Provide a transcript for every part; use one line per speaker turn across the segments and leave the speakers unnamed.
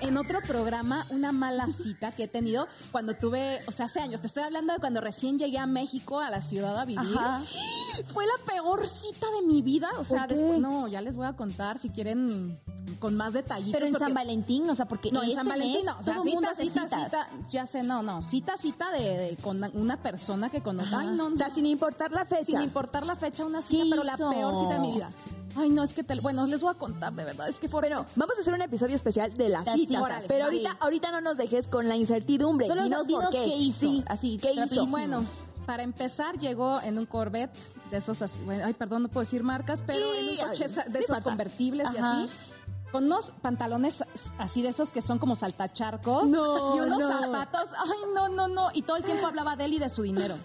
en otro programa una mala cita que he tenido cuando tuve, o sea, hace años. Te estoy hablando de cuando recién llegué a México, a la ciudad a vivir.
Ajá.
Fue la peor cita de mi vida. O sea, después, no, ya les voy a contar si quieren con más detallitos.
Pero en
porque-
San Valentín, o sea, porque
no, en
este
San Valentín no. O sea, cita, cita, cita. Ya sé, no, no. Cita, cita de, de- con una persona que conozco. Ay, no,
O sea,
no.
sin importar la fecha.
Sin importar la fecha, una cita,
¿Qué
pero la peor cita de mi vida. Ay, no, es que te, bueno, les voy a contar de verdad, es que fue
Bueno, vamos a hacer un episodio especial de las
Las
citas. pero ahorita, ahorita no nos dejes con la incertidumbre.
Solo
dinos,
dinos
por qué.
qué hizo.
Sí,
Así,
¿qué hizo?
Bueno, para empezar llegó en un Corvette de esos así, bueno, ay, perdón, no puedo decir marcas, pero en un coche de esos convertibles y así. Con unos pantalones así de esos que son como saltacharcos.
No,
y unos
no.
zapatos. Ay, no, no, no. Y todo el tiempo hablaba de él y de su dinero.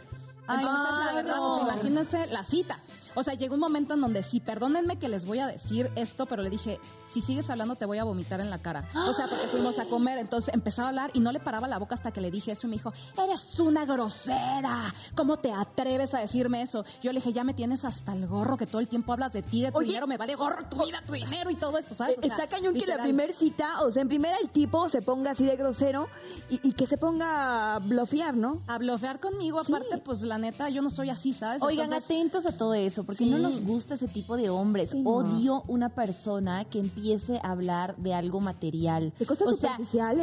Ay,
Entonces, la verdad, sea, imagínense la cita. O sea, llegó un momento en donde sí, perdónenme que les voy a decir esto, pero le dije, si sigues hablando te voy a vomitar en la cara. O sea, porque fuimos a comer, entonces empezó a hablar y no le paraba la boca hasta que le dije eso y me dijo, eres una grosera, ¿cómo te atreves a decirme eso? Yo le dije, ya me tienes hasta el gorro que todo el tiempo hablas de ti, de tu
Oye,
dinero, me vale gorro tu vida, tu dinero y todo esto, ¿sabes? O sea,
Está cañón que la
literal.
primer cita, o sea, en primera el tipo se ponga así de grosero y, y que se ponga a blofear, ¿no?
A blofear conmigo,
Sí.
aparte, pues la neta, yo no soy así, ¿sabes?
Oigan,
Entonces,
atentos a todo eso, porque
Sí.
no nos gusta ese tipo de hombres.
Sí, no.
Odio una persona que empiece a hablar de algo material.
De cosas
o sea,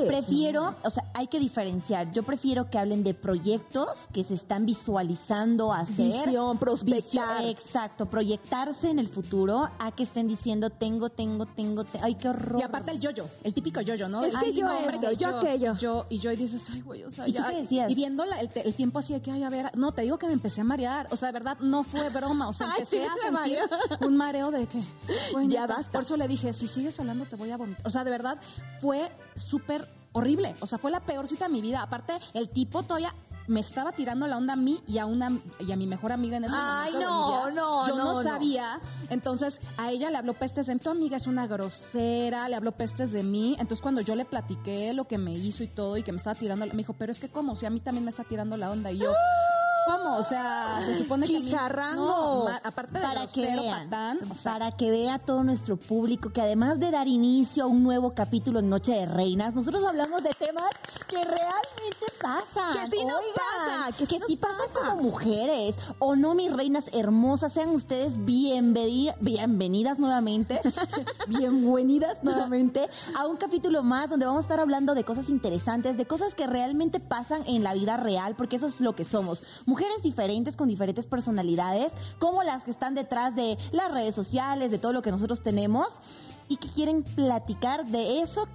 prefiero, o sea, hay que diferenciar. Yo prefiero que hablen de proyectos que se están visualizando hacer.
Visión, prospectar.
Exacto, proyectarse en el futuro a que estén diciendo tengo, tengo, tengo, te- ay, qué horror.
Y aparte el yo-yo, el típico yo-yo, ¿no?
Es que yo esto,
que
yo aquello.
Yo, y yo, y dices, ay, güey, o sea,
¿Y tú
ya.
qué decías?
Y viendo la- el, te- el tiempo así de que, ay, a ver, no, te digo que me empecé a marear. O sea, de verdad, no fue broma. O sea, Empecé
sí,
a
me
sentir un mareo de que,
Ya basta.
Por eso le dije, si sigues hablando te voy a vomitar. O sea, de verdad, fue súper horrible. O sea, fue la peor cita de mi vida. Aparte, el tipo todavía me estaba tirando la onda a mí y a una y a mi mejor amiga en ese
Ay,
momento.
no,
Olivia.
no,
Yo no,
no, no.
sabía. Entonces, a ella le habló pestes de tu amiga es una grosera, le habló pestes de mí. Entonces, cuando yo le platiqué lo que me hizo y todo y que me estaba tirando, me dijo, pero es que cómo, si a mí también me está tirando la onda. Y yo, ¿cómo? O sea, se supone que
Jijarrango.
No, aparte de
para que vean,
patán, o sea,
para que vea todo nuestro público que además de dar inicio a un nuevo capítulo en Noche de Reinas, nosotros hablamos de temas que realmente pasan.
Que sí nos
Oigan,
pasa, que sí nos
sí pasan
pasa.
como mujeres. O no, mis reinas hermosas, sean ustedes bienveni- bienvenidas nuevamente, bienvenidas nuevamente a un capítulo más donde vamos a estar hablando de cosas interesantes, de cosas que realmente pasan en la vida real, porque eso es lo que somos. Mujeres diferentes con diferentes personalidades, como las que están detrás de las redes sociales, de todo lo que nosotros tenemos y que quieren platicar de eso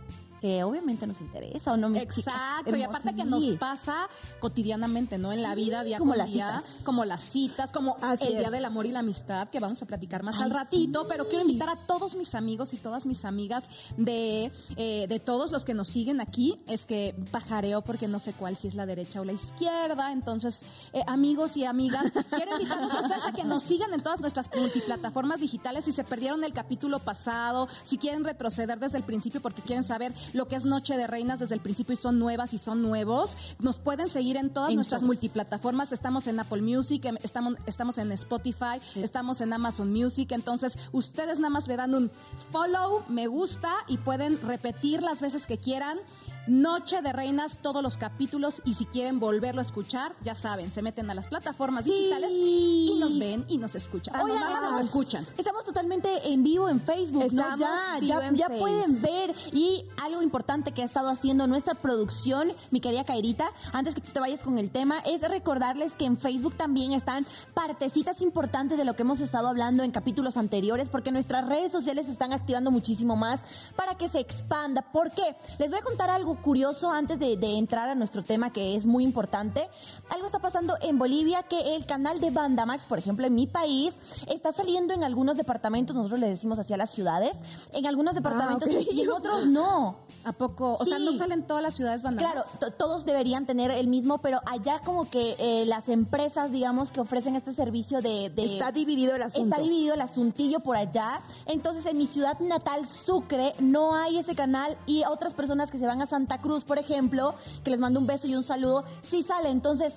que obviamente nos interesa o no me
Exacto, y aparte que nos pasa cotidianamente, ¿no? En la vida, día
como
con
las
día,
citas.
como las citas, como
Así
el
es.
Día del Amor y la Amistad, que vamos a platicar más
Ay,
al ratito,
sí.
pero quiero invitar a todos mis amigos y todas mis amigas de, eh, de todos los que nos siguen aquí, es que pajareo porque no sé cuál, si es la derecha o la izquierda, entonces, eh, amigos y amigas, quiero invitarlos a ustedes a que nos sigan en todas nuestras multiplataformas digitales, si se perdieron el capítulo pasado, si quieren retroceder desde el principio porque quieren saber lo que es Noche de Reinas desde el principio y son nuevas y son nuevos, nos pueden seguir en todas
En
nuestras multiplataformas. Estamos en Apple Music, em- estamos, estamos en Spotify, estamos en Amazon Music. Entonces, ustedes nada más le dan un follow, me gusta y pueden repetir las veces que quieran. Noche de Reinas, todos los capítulos y si quieren volverlo a escuchar, ya saben, se meten a las plataformas digitales y nos ven y nos escuchan.
Oigan,
Oigan,
estamos-
nos escuchan.
Estamos totalmente en vivo en Facebook, Ya,
vivo
ya,
en
ya
Face.
pueden ver. Y algo importante que ha estado haciendo nuestra producción, mi querida Cairita, antes que tú te vayas con el tema, es recordarles que en Facebook también están partecitas importantes de lo que hemos estado hablando en capítulos anteriores, porque nuestras redes sociales se están activando muchísimo más para que se expanda. ¿Por qué? Les voy a contar algo curioso antes de, de entrar a nuestro tema que es muy importante. Algo está pasando en Bolivia que el canal de Bandamax, por ejemplo, en mi país, está saliendo en algunos departamentos, nosotros le decimos así a las ciudades, en algunos departamentos
ok.
y en otros no.
¿A poco? O sea, no salen todas las ciudades.
Claro, to- todos deberían tener el mismo, pero allá como que eh, las empresas, digamos, que ofrecen este servicio de... de-
Está dividido el asunto.
Está dividido el asuntillo por allá. Entonces, en mi ciudad natal, Sucre, no hay ese canal y otras personas que se van a Santa Cruz, por ejemplo, que les mando un beso y un saludo, sí sale. Entonces,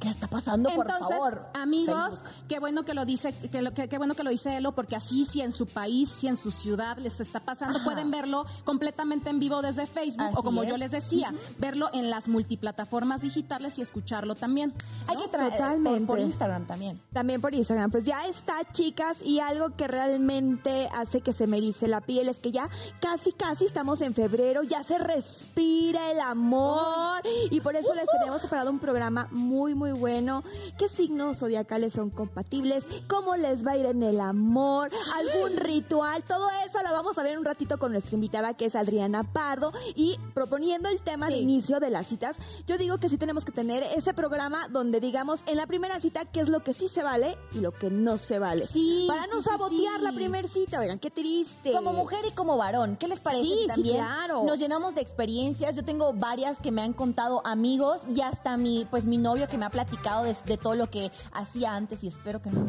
¿Qué está pasando, por
Entonces,
favor?
amigos,
Facebook.
qué bueno que lo dice, que lo- que- qué bueno que lo dice Elo, porque así si en su país, si en su ciudad les está pasando,
Ajá.
pueden verlo completamente en vivo desde Facebook
Así
o como yo
es.
les decía, verlo en las multiplataformas digitales y escucharlo también.
Hay que traer
Totalmente.
por, por Instagram también.
También por Instagram. Pues ya está, chicas, y algo que realmente hace que se me erice la piel es que ya casi, casi estamos en febrero, ya se respira el amor, y por eso les tenemos preparado un programa muy, muy bueno. ¿Qué signos zodiacales son compatibles? ¿Cómo les va a ir en el amor? ¿Algún ritual? Todo eso lo vamos a ver un ratito con nuestra invitada que es Adriana Pardo, y proponiendo el tema de
Sí.
inicio de las citas, yo digo que sí tenemos que tener ese programa donde digamos en la primera cita qué es lo que sí se vale y lo que no se vale.
Sí,
Para no
sí,
sabotear la primera cita, oigan, qué triste.
Como mujer y como varón, ¿qué les parece?
Sí,
también
claro.
Nos llenamos de experiencias. Yo tengo varias que me han contado amigos y hasta mi, pues mi novio que me ha platicado de, de todo lo que hacía antes y espero que no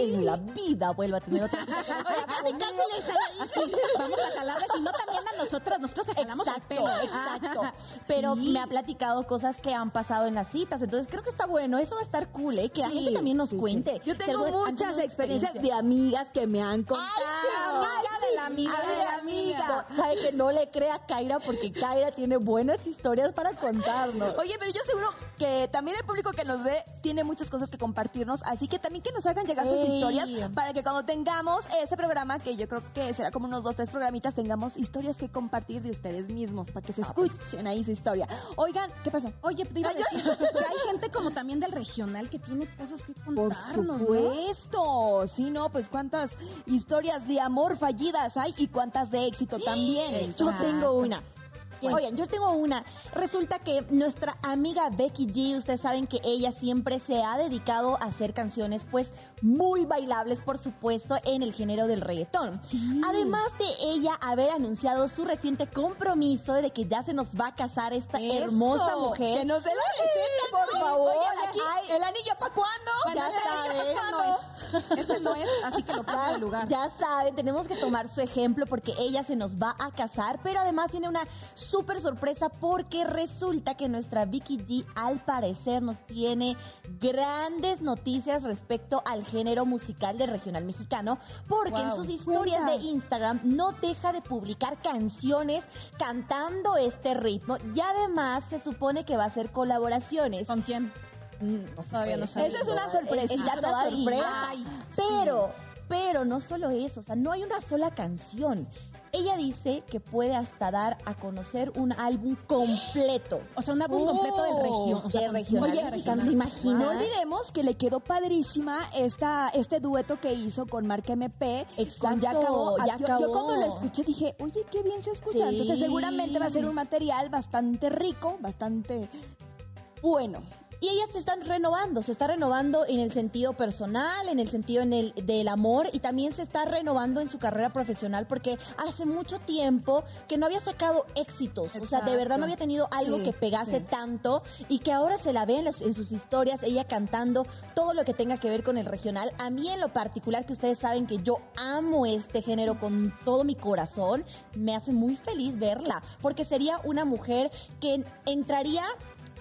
en la vida vuelva a tener otra. sea
Casi, casi Así, vamos a jalarle, si no también a nosotras, nosotros te jalamos el
Exacto,
pelo.
exacto. Pero
Sí.
me ha platicado cosas que han pasado en las citas, entonces creo que está bueno, eso va a estar cool, ¿eh? que la
Sí,
gente también nos
sí,
cuente.
Yo tengo muchas experiencias de amigas que me han contado.
amiga de la amiga
Ay,
de la amiga.
Sabe que no le crea a Kaira porque Kaira tiene buenas historias para contarnos.
Oye, pero yo seguro que también el público que nos ve tiene muchas cosas que compartirnos, así que también que nos hagan llegar sus historias para que cuando tengamos ese programa, que yo creo que será como unos dos, tres programitas, tengamos historias que compartir de ustedes mismos, para que se escuchen ahí su historia. Oigan, ¿qué pasó?
Oye, te iba a decir que hay gente como también del regional que tiene cosas que
Por
contarnos, ¿no?
supuesto, sí, ¿no? Pues cuántas historias de amor fallidas hay y cuántas de éxito también.
Yo tengo una. Oigan, yo tengo una. Resulta que nuestra amiga Becky G, ustedes saben que ella siempre se ha dedicado a hacer canciones, pues, muy bailables, por supuesto, en el género del reggaetón. Además de ella haber anunciado su reciente compromiso de que ya se nos va a casar esta
Eso.
hermosa mujer.
Que nos dé la receta,
por favor.
Oye, aquí,
Ay.
¿el anillo para cuándo?
Ya saben.
no es. Este no es, así que lo cambio de lugar.
Ya saben, tenemos que tomar su ejemplo porque ella se nos va a casar, pero además tiene una súper sorpresa porque resulta que nuestra Vicky G al parecer nos tiene grandes noticias respecto al género musical del regional mexicano, porque en sus historias
Cuenta.
de Instagram no deja de publicar canciones cantando este ritmo y además se supone que va a hacer colaboraciones.
¿Con quién?
Mm, no
Todavía no
decir.
Esa es una sorpresita
Es una
todavía.
sorpresa.
Ay,
Pero, pero no solo eso, o sea, no hay una sola canción. Ella dice que puede hasta dar a conocer un álbum completo.
O sea, un álbum completo del región. O sea,
de regional
Oye,
mexicano, ¿se
regional.
imagina?
No olvidemos que le quedó padrísima esta, este dueto que hizo con Marca MP.
Exacto,
con Ya acabó.
Ya
yo, yo
acabó.
cuando lo escuché dije, oye, qué bien se escucha.
Sí.
Entonces seguramente va a ser un material bastante rico, bastante bueno.
Y ellas se están renovando, se está renovando en el sentido personal, en el sentido en el, del amor y también se está renovando en su carrera profesional porque hace mucho tiempo que no había sacado éxitos, o sea, de verdad no había tenido algo
Sí,
que pegase
sí.
tanto y que ahora se la ve en, las- en sus historias, ella cantando todo lo que tenga que ver con el regional. A mí en lo particular, que ustedes saben que yo amo este género con todo mi corazón, me hace muy feliz verla porque sería una mujer que entraría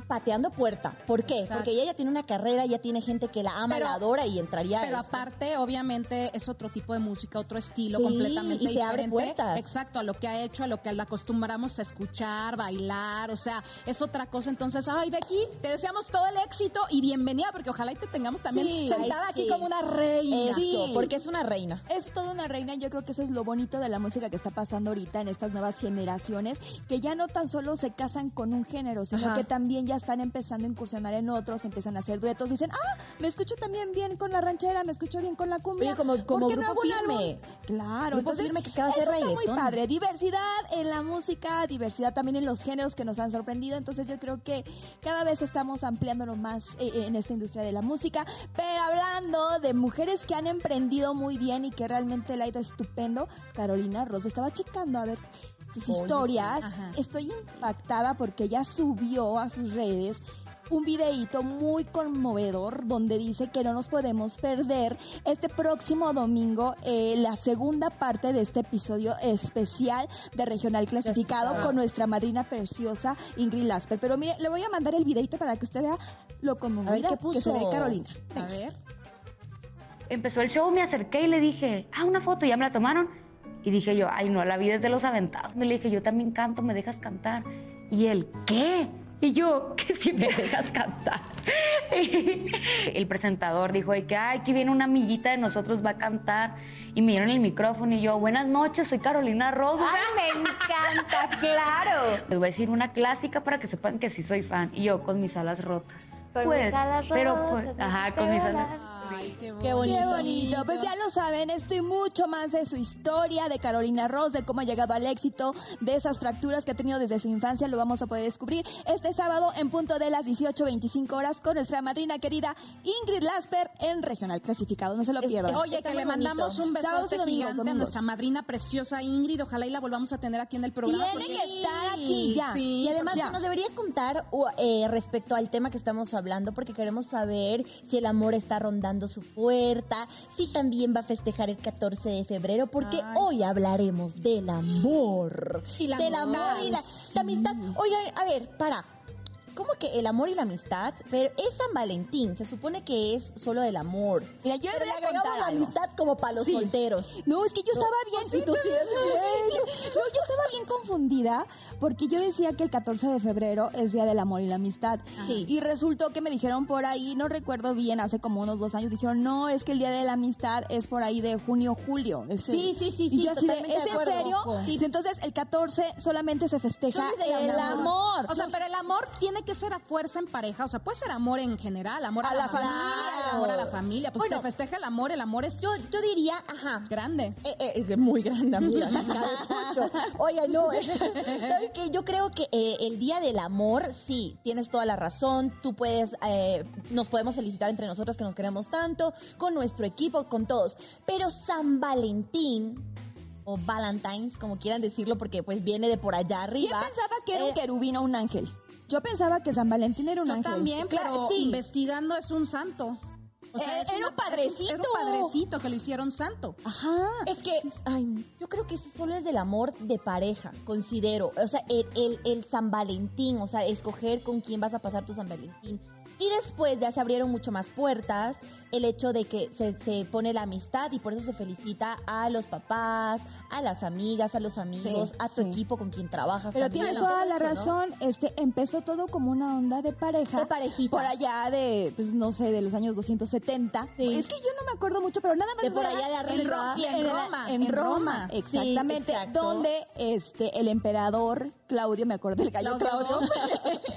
pateando puerta. ¿Por qué?
Exacto.
Porque ella ya tiene una carrera, ya tiene gente que la ama,
Pero-
la adora y entraría a
Pero
eso.
aparte, obviamente, es otro tipo de música, otro estilo
Sí,
completamente
y se abre
diferente.
puertas.
Exacto, a lo que ha hecho, a lo que la acostumbramos a escuchar, bailar, o sea, es otra cosa. Entonces, ay, Becky, te deseamos todo el éxito y bienvenida, porque ojalá y te tengamos también
Sí,
sentada
ay,
aquí como una reina.
Eso,
Sí.
porque es una reina.
Es toda una reina, yo creo que eso es lo bonito de la música que está pasando ahorita en estas nuevas generaciones, que ya no tan solo se casan con un género, sino
Ajá.
que también ya están empezando a incursionar en otros, empiezan a hacer duetos, dicen, ah, me escucho también bien con la ranchera, me escucho bien con la cumbia.
Oye, como-
¿por
como
no
grupo
un
firme.
Claro,
Grupo
entonces
firme que hacer
eso está muy padre, diversidad en la música, diversidad también en los géneros que nos han sorprendido, entonces yo creo que cada vez estamos ampliándolo más eh, en esta industria de la música, pero hablando de mujeres que han emprendido muy bien y que realmente le ha ido estupendo, Carolina Rosso estaba checando, a ver, sus historias, estoy impactada porque ella subió a sus redes un videíto muy conmovedor donde dice que no nos podemos perder este próximo domingo eh, la segunda parte de este episodio especial de Regional Clasificado con nuestra madrina preciosa Ingrid Lasper. Pero mire, le voy a mandar el videíto para que usted vea lo conmovida
¿qué
que se ve
puso?
Carolina.
A ver.
empezó el show, me acerqué y le dije, ah, una foto, ya me la tomaron. Y dije yo, ay, no, la vida es de los aventados. Me le dije, yo también canto, ¿me dejas cantar? Y él, ¿qué? Y yo, que si me dejas cantar. el presentador dijo de que, ay, que viene una amiguita de nosotros, va a cantar. Y me dieron el micrófono y yo, buenas noches, soy Carolina Rosa.
¡Ay, me encanta! ¡Claro!
Les voy a decir una clásica para que sepan que sí soy fan. Y yo, con mis alas rotas.
Con mis alas
Pero
rotas,
pues,
me
ajá, con mis alas.
Ay, qué bonito.
Qué bonito.
Qué bonito. Pues ya lo saben, esto y mucho más de su historia, de Carolina Ross, de cómo ha llegado al éxito, de esas fracturas que ha tenido desde su infancia, lo vamos a poder descubrir este sábado en punto de las 18.25 horas con nuestra madrina querida Ingrid Lasper en Regional Clasificado. No se lo pierdan.
Oye,
Está
que le
bonito.
mandamos un besote
domingos,
gigante a
domingos.
nuestra madrina preciosa Ingrid. Ojalá y la volvamos a tener aquí en el programa.
Tiene
porque-
que estar aquí ya.
Sí,
Y además
ya.
nos debería contar o, eh, respecto al tema que estamos hablando, porque queremos saber si el amor está rondando su puerta, si también va a festejar el 14 de febrero, porque
Ay.
hoy hablaremos del amor.
Y la
del amor y la, la amistad. Oigan, a ver, para. ¿Cómo que el amor y la amistad? Pero es San Valentín, se supone que es solo el amor.
Mira, yo
Pero
voy a contar
la amistad como para los
Sí.
solteros.
No, es que yo estaba bien.
sí, tú sí.
No, yo estaba bien confundida porque yo decía que el 14 de febrero es Día del Amor y la Amistad.
Sí.
Y resultó que me dijeron por ahí, no recuerdo bien, hace como unos dos años, dijeron, no, es que el Día de la Amistad es por ahí de junio, julio. Es
Sí,
el-
sí, sí,
Y
sí,
yo así de, ¿es
de
en serio? Sí, entonces el 14 solamente se festeja el
amor.
amor.
O sea, pero el amor tiene que ser a fuerza en pareja. O sea, puede ser amor en general, amor a,
A la
mamá,
familia.
amor a la familia. Pues
Bueno.
se festeja el amor, el amor es
Yo, yo diría, ajá,
grande.
Eh, eh, es muy grande, amiga. me. Oiga, no. eh. ¿Sabe qué? Yo creo que eh, el Día del Amor, sí, tienes toda la razón. Tú puedes, eh, nos podemos felicitar entre nosotros que nos queremos tanto, con nuestro equipo, con todos. Pero San Valentín o Valentine's, como quieran decirlo, porque pues viene de por allá
¿Quién
arriba.
pensaba que era un
Eh,
querubín o un ángel? Yo pensaba que San Valentín era un
Yo
ángel.
también,
Claro,
pero
sí.
investigando es un santo. O
Eh,
es
era
una-
un padrecito.
Era un padrecito que lo hicieron santo.
Ajá.
Es que, ay, yo creo que sí solo es del amor de pareja, considero. O sea, el, el, el San Valentín, o sea, escoger con quién vas a pasar tu San Valentín. Y después ya se abrieron mucho más puertas, el hecho de que se, se pone la amistad y por eso se felicita a los papás, a las amigas, a los amigos,
Sí,
a tu
sí.
equipo con quien trabajas.
Pero
también,
tienes toda la
Eso, ¿no?
razón, este empezó todo como una onda de pareja.
De parejita.
Por allá de, pues no sé, de los años 270.
Sí.
Es que yo no me acuerdo mucho, pero nada más.
De por allá de arriba.
En Roma,
En
en
Roma,
Roma.
exactamente.
Sí,
donde este el emperador Claudio, me acuerdo del gallo Claudio.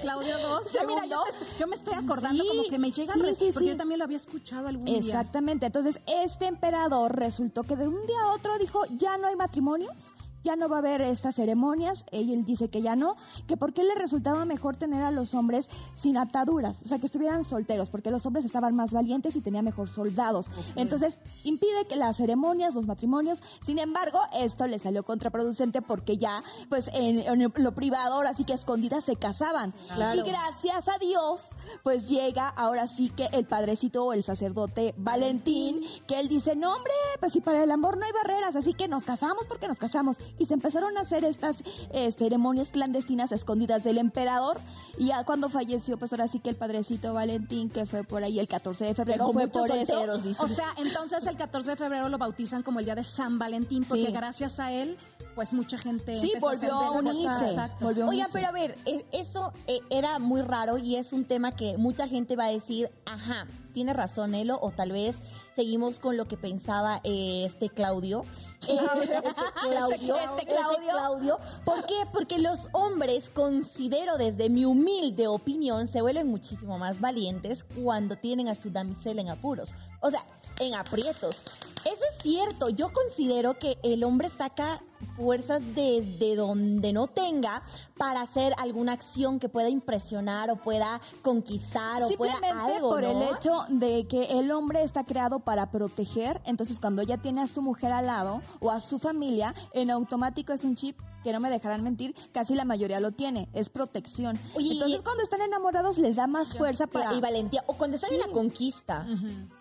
Claudio II. mira, yo, me- yo me estoy acordando
Sí,
como que me llegan
sí,
re-
sí,
porque
sí.
yo también lo había escuchado algún día.
Exactamente. Entonces, este emperador resultó que de un día a otro dijo, ya no hay matrimonios, ya no va a haber estas ceremonias. Él dice que ya no, que por qué le resultaba mejor tener a los hombres sin ataduras, o sea, que estuvieran solteros, porque los hombres estaban más valientes y tenían mejor soldados. Entonces, impide que las ceremonias, los matrimonios, sin embargo, esto le salió contraproducente porque ya, pues, en, en lo privado, ahora sí que escondidas se casaban.
Claro.
Y gracias a Dios, pues llega ahora sí que el padrecito o el sacerdote Valentín, que él dice, no hombre, pues si para el amor no hay barreras, así que nos casamos porque nos casamos. Y se empezaron a hacer estas eh, ceremonias clandestinas escondidas del emperador. Y ya cuando falleció, pues ahora sí que el padrecito Valentín, que fue por ahí el 14 de febrero, fue por eso.
solteros.
O sea, entonces el 14 de febrero lo bautizan como el día de San Valentín, porque
Sí.
gracias a él, pues mucha gente
Sí, volvió a unirse.
Exacto.
Volvió a
Oiga, pero a ver, eh, eso eh, era muy raro y es un tema que mucha gente va a decir, ajá, tiene razón Elo, o tal vez seguimos con lo que pensaba eh, este Claudio. Eh, este Claudio,
Este
ese
Claudio.
Claudio. ¿Por qué? Porque los hombres, considero desde mi humilde opinión, se vuelven muchísimo más valientes cuando tienen a su damisela en apuros. O sea, en aprietos. Eso es cierto. Yo considero que el hombre saca fuerzas desde donde no tenga para hacer alguna acción que pueda impresionar o pueda conquistar o pueda
Simplemente
algo,
por el hecho de que el hombre está creado para proteger, entonces cuando ella tiene a su mujer al lado o a su familia, en automático es un chip que no me dejarán mentir, casi la mayoría lo tiene, es protección.
Oye,
entonces cuando están enamorados les da más fuerza para...
y valentía. O cuando están en la conquista.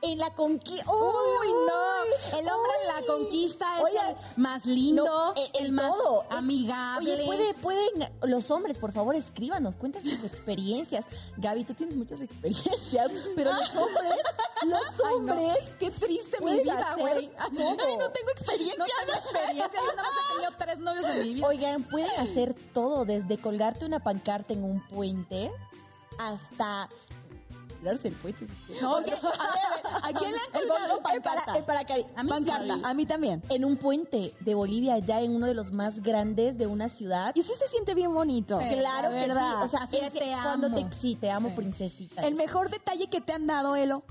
En la conquista.
Uy, no. El hombre en la conquista es el más lindo,
No,
el más
todo.
amigable.
Oye, puede, pueden, los hombres, por favor, escríbanos, cuenten sus experiencias. Gaby, tú tienes muchas experiencias, pero los hombres, los
Ay, no.
hombres,
Qué triste mi vida, güey. Ay, no tengo experiencia. No tengo experiencia. Yo nada más he tenido tres novios en mi vida.
Oigan, pueden hacer todo, desde colgarte una pancarta en un puente hasta tirarse el puente.
No, oye, a ver, ¿a quién le han colgado
el para- el
A mí
pancarta.
sí.
A mí también.
En un puente de Bolivia, ya en uno de los más grandes de una ciudad.
Y sí se siente bien bonito.
Sí.
Claro
la
que
verdad.
sí. O sea, es que cuando te sí, te amo,
Sí.
princesita.
El mejor detalle que te han dado, Elo.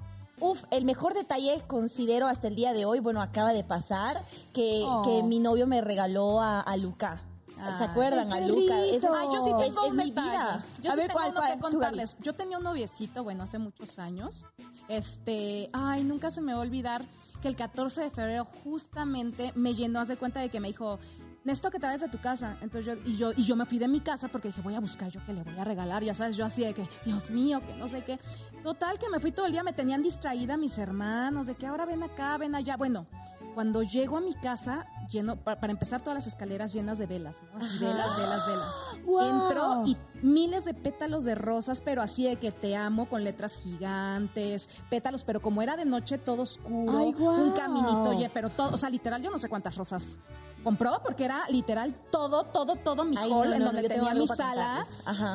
Uf, el mejor detalle considero hasta el día de hoy, bueno, acaba de pasar, que,
Oh.
que mi novio me regaló a, a Luca. ¿Se
Ay,
acuerdan? A Luca. es-
Ay, yo sí
es-
tengo
es
un
mi
detalle.
vida.
Yo
A
sí
ver,
tengo
¿cuál,
uno
cuál?
que contarles. Yo tenía un noviecito, bueno, hace muchos años. Este, ay, nunca se me va a olvidar que el 14 de febrero justamente me llenó, haz de cuenta de que me dijo, necesito que te vayas de tu casa. Entonces yo, y yo, y yo me fui de mi casa porque dije, voy a buscar yo qué le voy a regalar. Ya sabes, yo así de que, Dios mío, que no sé qué. Total, que me fui todo el día, me tenían distraída mis hermanos, de que ahora ven acá, ven allá. Bueno, cuando llego a mi casa, lleno, pa- para, empezar todas las escaleras llenas de velas, ¿no? Así, velas, velas, velas.
¡Wow!
Entro y miles de pétalos de rosas, pero así de que te amo con letras gigantes, pétalos, pero como era de noche todo oscuro, un caminito, oye, pero todo, o sea, literal, yo no sé cuántas rosas compró, porque era literal todo, todo, todo mi
Ay,
hall,
no,
en donde
no,
tenía mi sala,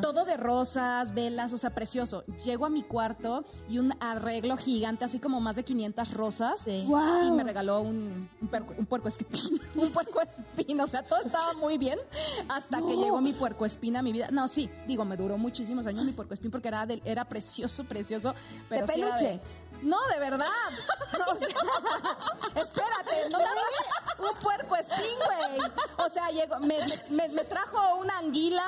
todo de rosas, velas, o sea, precioso. Llego a mi cuarto y un arreglo gigante, así como más de 500 rosas.
Sí.
Wow.
Y me regaló un, un, puerco, un puerco un puerco espín, o sea, todo estaba muy bien hasta que llegó mi puerco espín a mi vida. No, sí, digo, me duró muchísimos años mi puerco espín porque era, del- era precioso, precioso. Pero
¿De
sí era
peluche?
No, de verdad. O sea, espérate, no un puerco espín, güey. O sea, llegó, me, me- me trajo una anguila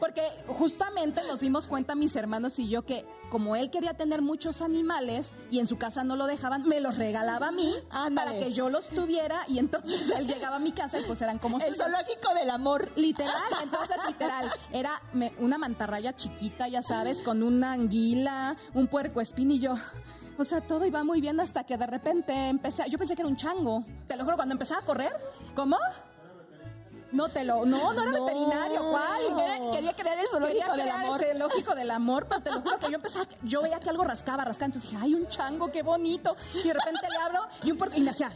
porque justamente nos dimos cuenta mis hermanos y yo que como él quería tener muchos animales y en su casa no lo dejaban, me los regalaba a mí
Ándale.
para que yo los tuviera y entonces él llegaba a mi casa y pues eran como
El zoológico del amor.
Literal, entonces literal, era una mantarraya chiquita, ya sabes, con una anguila, un puerco espín y yo. O sea, todo iba muy bien hasta que de repente empecé, a- yo pensé que era un chango. Te lo juro, cuando empezaba a correr, ¿cómo? No te lo, no, no era
No.
veterinario, ¿cuál?
Era- quería crear el zoológico
Quería
del
crear
amor.
ese zoológico del amor, pero te lo juro que yo empezaba, yo veía que algo rascaba, rascaba, entonces dije, ay, un chango, qué bonito. Y de repente le abro y un puerco, y me hacía,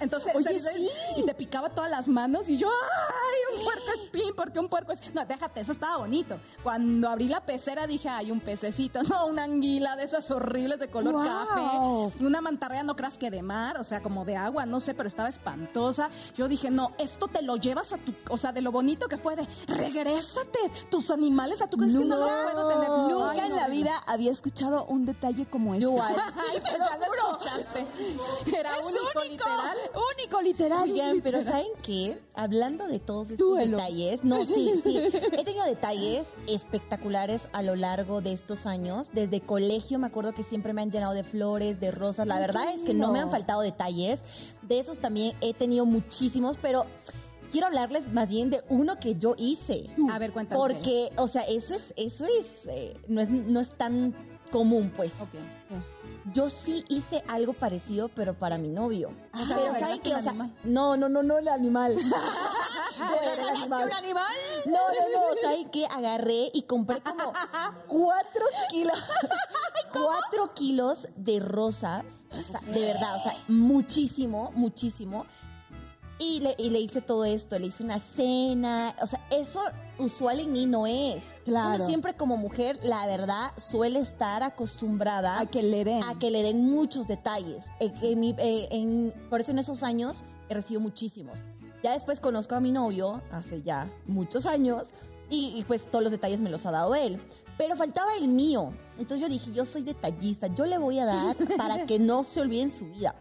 entonces,
Oye,
¿sabes?
sí.
y te picaba todas las manos y yo, ay, un puerco espín, porque un puerco es, no, déjate, eso estaba bonito. Cuando abrí la pecera dije, ay, un pececito, no, una anguila de esas horribles de color
Wow.
café, una mantarraya, no creas que de mar, o sea, como de agua, no sé, pero estaba espantosa. Yo dije, no, esto te lo llevas a tu, o sea, de lo bonito que fue de, regrésate, tus animales a tu casa, es que no los puedo tener.
Nunca
Ay,
en
no,
la
no.
vida había escuchado un detalle como este.
Ay, ya lo escuchaste. Era
Es
único,
único,
literal.
único, literal.
Oigan, pero ¿saben qué? Hablando de todos estos
Duelo.
detalles, no, sí, sí. He tenido detalles espectaculares a lo largo de estos años. Desde colegio me acuerdo que siempre me han llenado de flores, de rosas. La verdad es que no me han faltado detalles. De esos también he tenido muchísimos, pero quiero hablarles más bien de uno que yo hice.
A ver, cuéntame.
Porque, o sea, eso es, eso es, eh, no es, no es tan común, pues.
Ok.
Yo sí hice algo parecido, pero para mi novio.
O sea,
pero
¿le
¿saben
regalaste
qué? O sea, no, no, no, no el animal. Yo era el animal.
un animal?
No, no, no. ¿Saben qué? Agarré y compré como cuatro kilos. Cuatro kilos de rosas. O sea, de verdad, o sea, muchísimo, muchísimo. Y le, y le hice todo esto, le hice una cena, o sea, eso usual en mí no es.
Claro.
Uno siempre como mujer, la verdad, suele estar acostumbrada
A que le den.
a que le den muchos detalles. En- en mi- eh, en- por eso en esos años he recibido muchísimos. Ya después conozco a mi novio, hace ya muchos años, y, y pues todos los detalles me los ha dado él. Pero faltaba el mío. Entonces yo dije, yo soy detallista, yo le voy a dar para que no se olviden su vida.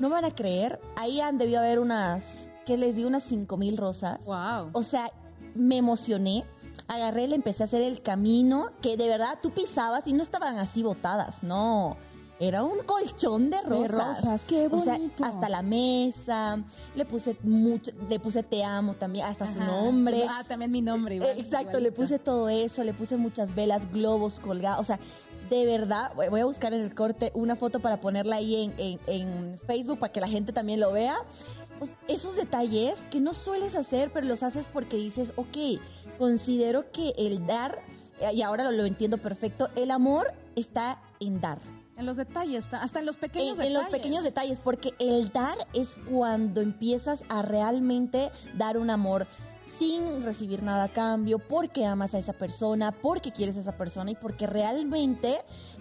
No me van a creer, ahí han debido haber unas, que les di unas cinco mil rosas.
Wow.
O sea, me emocioné. Agarré, le empecé a hacer el camino que de verdad tú pisabas y no estaban así botadas, no. Era un colchón de rosas.
rosas, qué
O sea,
bonito.
hasta la mesa, le puse mucho, le puse te amo también, hasta su nombre.
su- ah, también mi nombre. igual,
Exacto, le puse todo eso, le puse muchas velas, globos colgados, o sea, de verdad, voy a buscar en el corte una foto para ponerla ahí en, en- en Facebook para que la gente también lo vea. Pues, esos detalles que no sueles hacer, pero los haces porque dices, ok, considero que el dar, eh, y ahora lo, lo entiendo perfecto, el amor está en dar.
En los detalles, ta- hasta en los pequeños
En, en los
detalles.
pequeños detalles, porque el dar es cuando empiezas a realmente dar un amor sin recibir nada a cambio, porque amas a esa persona, porque quieres a esa persona y porque realmente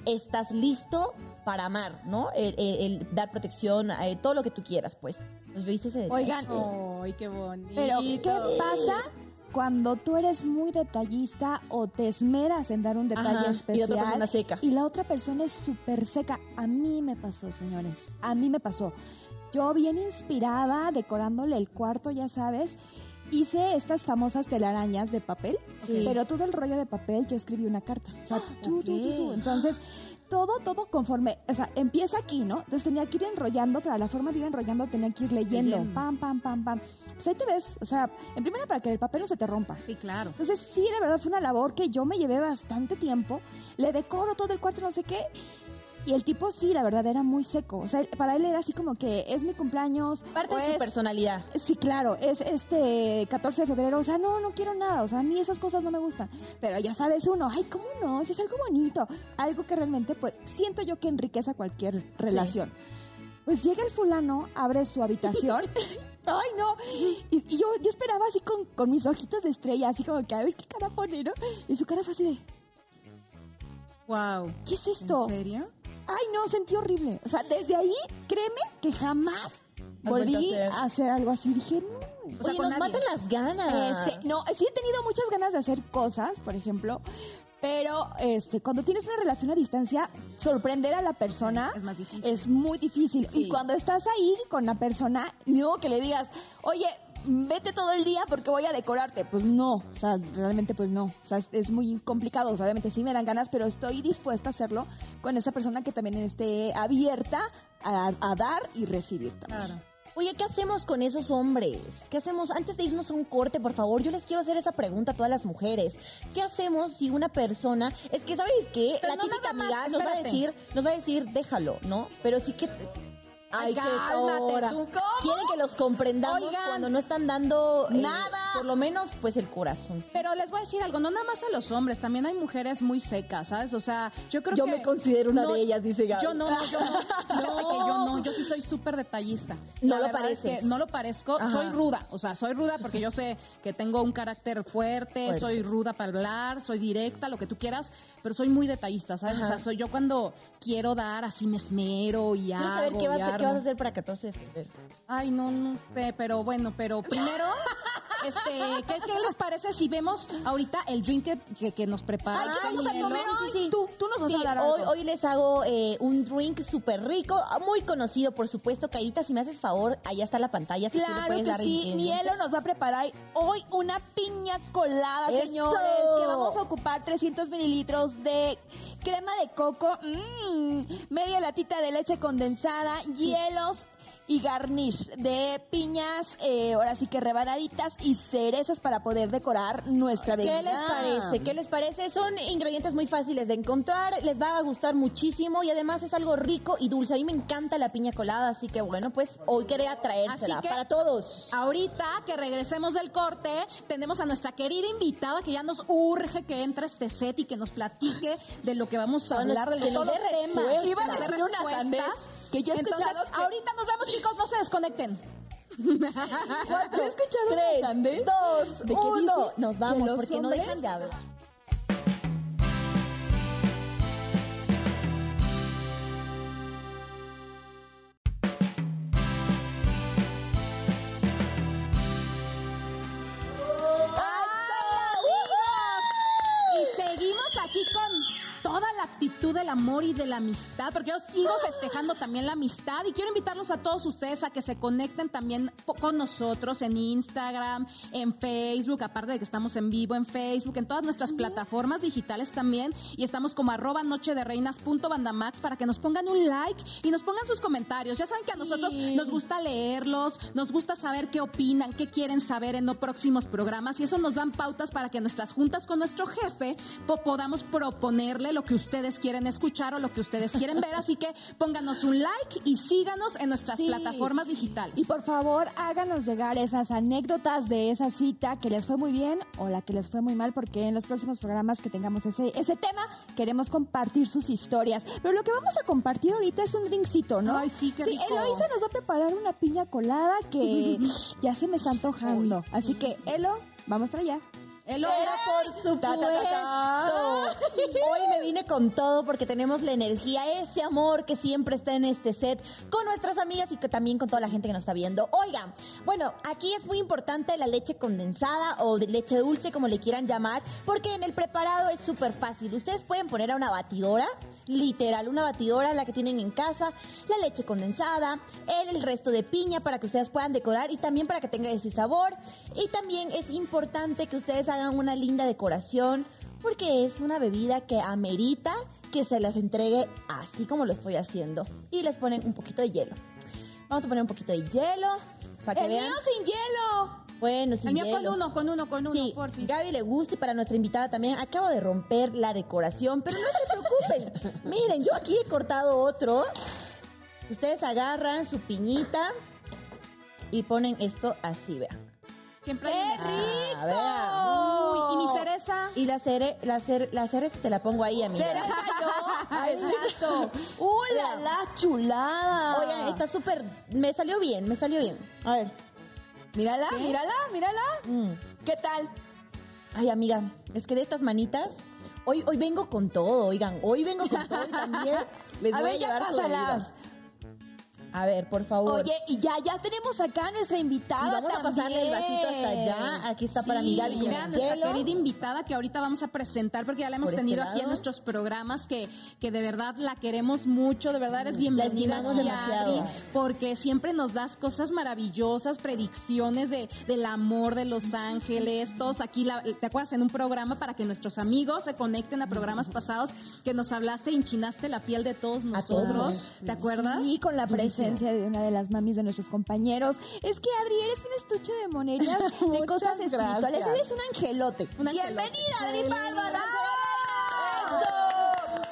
estás listo para amar, ¿no? El, el- el dar protección, eh, todo lo que tú quieras, pues. ¿Los viste ese detalle?
Oigan,
Ay, qué bonito.
Pero, ¿qué pasa cuando tú eres muy detallista o te esmeras en dar un detalle
Ajá, y la
especial?
otra persona seca.
y la otra persona es súper seca? A mí me pasó, señores. A mí me pasó. Yo bien inspirada, decorándole el cuarto, ya sabes, hice estas famosas telarañas de papel,
Sí.
pero todo el rollo de papel yo escribí una carta. O sea, tú, tú, tú, tú.
ok.
Entonces, todo, todo conforme, o sea, empieza aquí, ¿no? Entonces tenía que ir enrollando, pero a la forma de ir enrollando tenía que ir leyendo.
Leyendo.
Pam, pam, pam, pam. Pues ahí te ves, o sea, en primera para que el papel no se te rompa.
Sí, claro.
Entonces, sí, de verdad fue una labor que yo me llevé bastante tiempo. Le decoro todo el cuarto, no sé qué. Y el tipo, sí, la verdad, era muy seco. O sea, para él era así como que es mi cumpleaños.
Parte de su
es-
personalidad.
Sí, claro, es este 14 de febrero, o sea, no, no quiero nada, o sea, a mí esas cosas no me gustan. Pero ya sabes uno, ay, ¿cómo no? Si es algo bonito, algo que realmente, pues, siento yo que enriquece cualquier relación. Pues llega el fulano, abre su habitación, ay, no, y, y yo, yo esperaba así con, con mis ojitos de estrella, así como que a ver qué cara pone, ¿no? Y su cara fue así de,
Wow.
¿qué es esto?
¿En serio?
Ay, no, sentí horrible. O sea, desde ahí, créeme que jamás volví
a hacer.
algo así. Dije, no.
O sea,
Oye, nos
nadie.
matan las ganas.
Este, no, sí he tenido muchas ganas de hacer cosas, por ejemplo, pero este, cuando tienes una relación a distancia, sorprender a la persona
Es más difícil.
es muy difícil.
Sí.
Y cuando estás ahí con la persona, no que le digas, oye, vete todo el día porque voy a decorarte. Pues no, o sea, realmente pues no. O sea, es, es muy complicado. O sea, obviamente sí me dan ganas, pero estoy dispuesta a hacerlo con esa persona que también esté abierta a, a dar y recibir también.
Claro.
Oye, ¿qué hacemos con esos hombres? ¿Qué hacemos? Antes de irnos a un corte, por favor, yo les quiero hacer esa pregunta a todas las mujeres. ¿Qué hacemos si una persona... Es que, ¿sabes qué?
Pero
la
no
típica
más,
nos va a decir, nos va a decir, déjalo, ¿no? Pero sí que... Ay,
cálmate, tú. ¿Cómo?
Quieren que los comprendamos
Oigan.
cuando no están dando eh,
Nada.
por lo menos, pues el corazón.
Pero les voy a decir algo, no nada más a los hombres, también hay mujeres muy secas, ¿sabes? O sea, yo creo
Yo
que...
me considero una
No,
de ellas, dice Gaby.
Yo no, no, yo no. Fíjate que yo no, yo sí soy súper detallista.
No
La
lo
verdad es
pareces.
que no lo parezco,
Ajá.
soy ruda, o sea, soy ruda porque yo sé que tengo un carácter fuerte,
Fuerte.
soy ruda para hablar, soy directa, lo que tú quieras, pero soy muy detallista, ¿sabes? O sea, soy yo cuando quiero dar, así me esmero y
Quiero
hago
saber qué
y
vas, a- qué vas a hacer para 14 de febrero.
Ay, no, no sé, pero bueno, pero primero, este, ¿qué, qué les parece si vemos ahorita el drink que, que, que nos prepara?
Ay, ¿qué vamos a comer hoy? Tú, tú nos vas a
hoy,
algo.
hoy les hago eh, un drink súper rico, muy conocido, por supuesto. Cairita, si me haces favor, allá está la pantalla. Si tú le
Claro
puedes
que
dar
sí. Mielo nos va a preparar hoy una piña colada,
¡Eso!
señores, que vamos a ocupar 300 mililitros de crema de coco, mm, media latita de leche condensada, hielos y garnish de piñas, eh, ahora sí que rebanaditas y cerezas para poder decorar nuestra bebida.
¿Qué les parece? ¿Qué les parece? Son ingredientes muy fáciles de encontrar, les va a gustar muchísimo y además es algo rico y dulce. A mí me encanta la piña colada, así que bueno, pues hoy quería traérsela
Así que-
para todos.
Ahorita que regresemos del corte, tenemos a nuestra querida invitada que ya nos urge que entre a este set y que nos platique de lo que vamos a hablar, de
que
todos los temas. Iba a decir
decir una
respuestas,
sandez, que yo he
Entonces,
escuchado que-
ahorita nos vemos chicos, no se desconecten.
¿Has escuchado una
Tres, dos,
¿De qué
uno.
dice?
Nos vamos porque no dejan de hablar.
Actitud del amor y de la amistad, porque yo sigo festejando también la amistad y quiero invitarlos a todos ustedes a que se conecten también con nosotros en Instagram, en Facebook, aparte de que estamos en vivo en Facebook, en todas nuestras plataformas digitales también y estamos como arroba noche de reinas punto bandamax para que nos pongan un like y nos pongan sus comentarios. Ya saben que a nosotros nos gusta leerlos, nos gusta saber qué opinan, qué quieren saber en los próximos programas y eso nos dan pautas para que nuestras juntas con nuestro jefe po- podamos proponerle lo que ustedes quieren escuchar o lo que ustedes quieren ver. Así que pónganos un like y síganos en nuestras
Sí.
plataformas digitales.
Y por favor, háganos llegar esas anécdotas de esa cita que les fue muy bien o la que les fue muy mal, porque en los próximos programas que tengamos ese, ese tema, queremos compartir sus historias. Pero lo que vamos a compartir ahorita es un drinkcito, ¿no?
Ay, sí, qué rico.
Eloisa nos va a preparar una piña colada que ya se me está antojando. Así que, Elo, vamos para allá.
Elo,
por supuesto. Hoy me vine con todo porque tenemos la energía, ese amor que siempre está en este set con nuestras amigas y que también con toda la gente que nos está viendo. Oigan, bueno, aquí es muy importante la leche condensada o de leche dulce, como le quieran llamar, porque en el preparado es súper fácil. Ustedes pueden poner a una batidora, literal, una batidora la que tienen en casa, la leche condensada, el, el resto de piña para que ustedes puedan decorar y también para que tenga ese sabor. Y también es importante que ustedes hagan una linda decoración porque es una bebida que amerita que se las entregue así como lo estoy haciendo. Y les ponen un poquito de hielo. Vamos a poner un poquito de hielo para que
¡El
vean.
mío sin hielo!
Bueno, sin
el mío con uno, con uno, con uno,
Sí,
porfis.
Gaby le gusta y para nuestra invitada también. Acabo de romper la decoración, pero no se preocupen. Miren, yo aquí he cortado otro. Ustedes agarran su piñita y ponen esto así, vean.
Siempre hay
¡Qué rico!
Uy, y mi cereza.
Y la cere, la cere, la cereza te la pongo ahí, amiga.
¿Cereza yo? Exacto. ¡Uh, la, la chulada!
Oigan, está súper... Me salió bien, me salió bien. A ver.
Mírala,
¿Sí?
mírala, mírala.
Mm.
¿Qué tal?
Ay, amiga, es que de estas manitas... Hoy, hoy vengo con todo, oigan. Hoy vengo con todo y también les
A
voy
ver,
a
ya
llevar su
pásalas.
A ver, por favor.
Oye, y ya, ya tenemos acá a nuestra invitada
Y vamos a pasarle el vasito hasta allá. Aquí está para mi Gaby
Mira, nuestra
hielo.
querida invitada que ahorita vamos a presentar porque ya la hemos
Por este
tenido aquí en nuestros programas que, que de verdad la queremos mucho, de verdad eres bienvenida
demasiado.
Adri, porque siempre nos das cosas maravillosas, predicciones de, del amor de los ángeles, todos aquí, la- ¿te acuerdas? En un programa para que nuestros amigos se conecten a programas pasados que nos hablaste, hinchinaste la piel de todos nosotros,
todos.
¿te acuerdas?
Sí, con la presencia de una de las mamis de nuestros compañeros. Es que Adri, eres un estuche de monerías de cosas espirituales.
gracias.
Eres un angelote.
Un angelote.
Bienvenida, Adri Palma.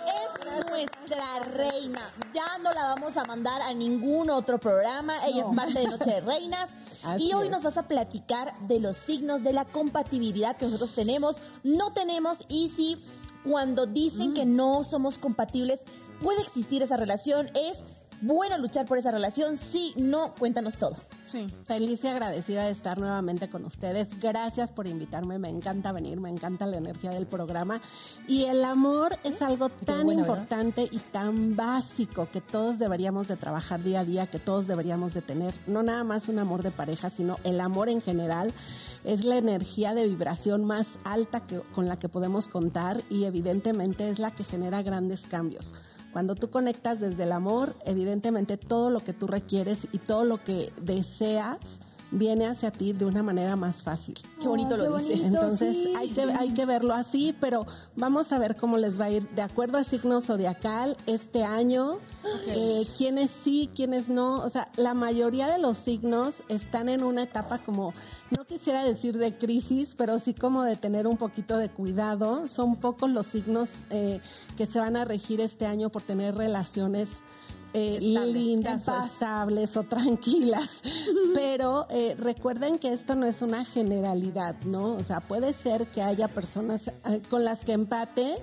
Es nuestra reina. Ya no la vamos a mandar a ningún otro programa. Ella es parte de Noche de Reinas.
Así
y hoy
es.
nos vas a platicar de los signos de la compatibilidad que nosotros tenemos, no tenemos y si cuando dicen que no somos compatibles puede existir esa relación. Es bueno luchar por esa relación. Sí, no, cuéntanos todo.
Sí.
Feliz y agradecida de estar nuevamente con ustedes. Gracias por invitarme. Me encanta venir, me encanta la energía del programa. Y el amor es algo tan
buena, ¿verdad?
importante y tan básico que todos deberíamos de trabajar día a día, que todos deberíamos de tener. No nada más un amor de pareja, sino el amor en general. Es la energía de vibración más alta que, con la que podemos contar y evidentemente es la que genera grandes cambios. Cuando tú conectas desde el amor, evidentemente todo lo que tú requieres y todo lo que deseas viene hacia ti de una manera más fácil.
Qué bonito
Ay,
lo
qué
dice.
bonito.
Entonces
sí.
hay, que, hay que verlo así, pero vamos a ver cómo les va a ir de acuerdo a signo zodiacal este año, eh, quiénes sí, quiénes no. O sea, la mayoría de los signos están en una etapa como, no quisiera decir de crisis, pero sí como de tener un poquito de cuidado. Son pocos los signos eh, que se van a regir este año por tener relaciones eh,
Estables,
lindas o estables o tranquilas. Pero eh, recuerden que esto no es una generalidad, ¿no? O sea, puede ser que haya personas eh, con las que empate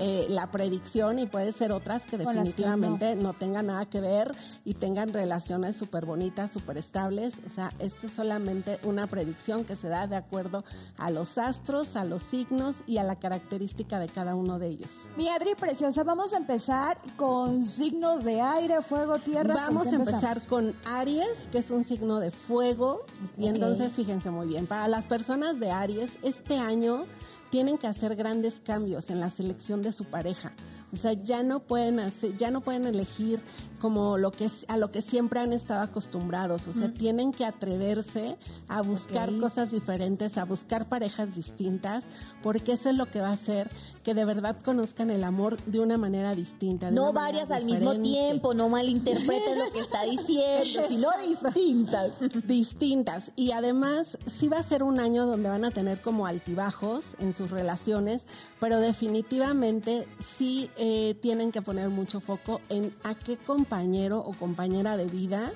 eh, la predicción y puede ser otras que definitivamente no. tengan nada que ver y tengan relaciones súper bonitas, súper estables. O sea, esto es solamente una predicción que se da de acuerdo a los astros, a los signos y a la característica de cada uno de ellos.
Mi Adri preciosa, vamos a empezar con signos de aire, fuego, tierra. ¿Con
Vamos a empezar con Aries, que es un signo de fuego. Y entonces fíjense muy bien, para las personas de Aries, este año tienen que hacer grandes cambios en la selección de su pareja. O sea, ya no pueden hacer, ya no pueden elegir como lo que a lo que siempre han estado acostumbrados. O sea, tienen que atreverse a buscar cosas diferentes, a buscar parejas distintas, porque eso es lo que va a hacer que de verdad conozcan el amor de una manera distinta. de
No varias al mismo tiempo, no malinterpreten lo que está diciendo, sino distintas.
distintas y además sí va a ser un año donde van a tener como altibajos en sus relaciones, pero definitivamente sí eh, tienen que poner mucho foco en a qué compañero o compañera de vida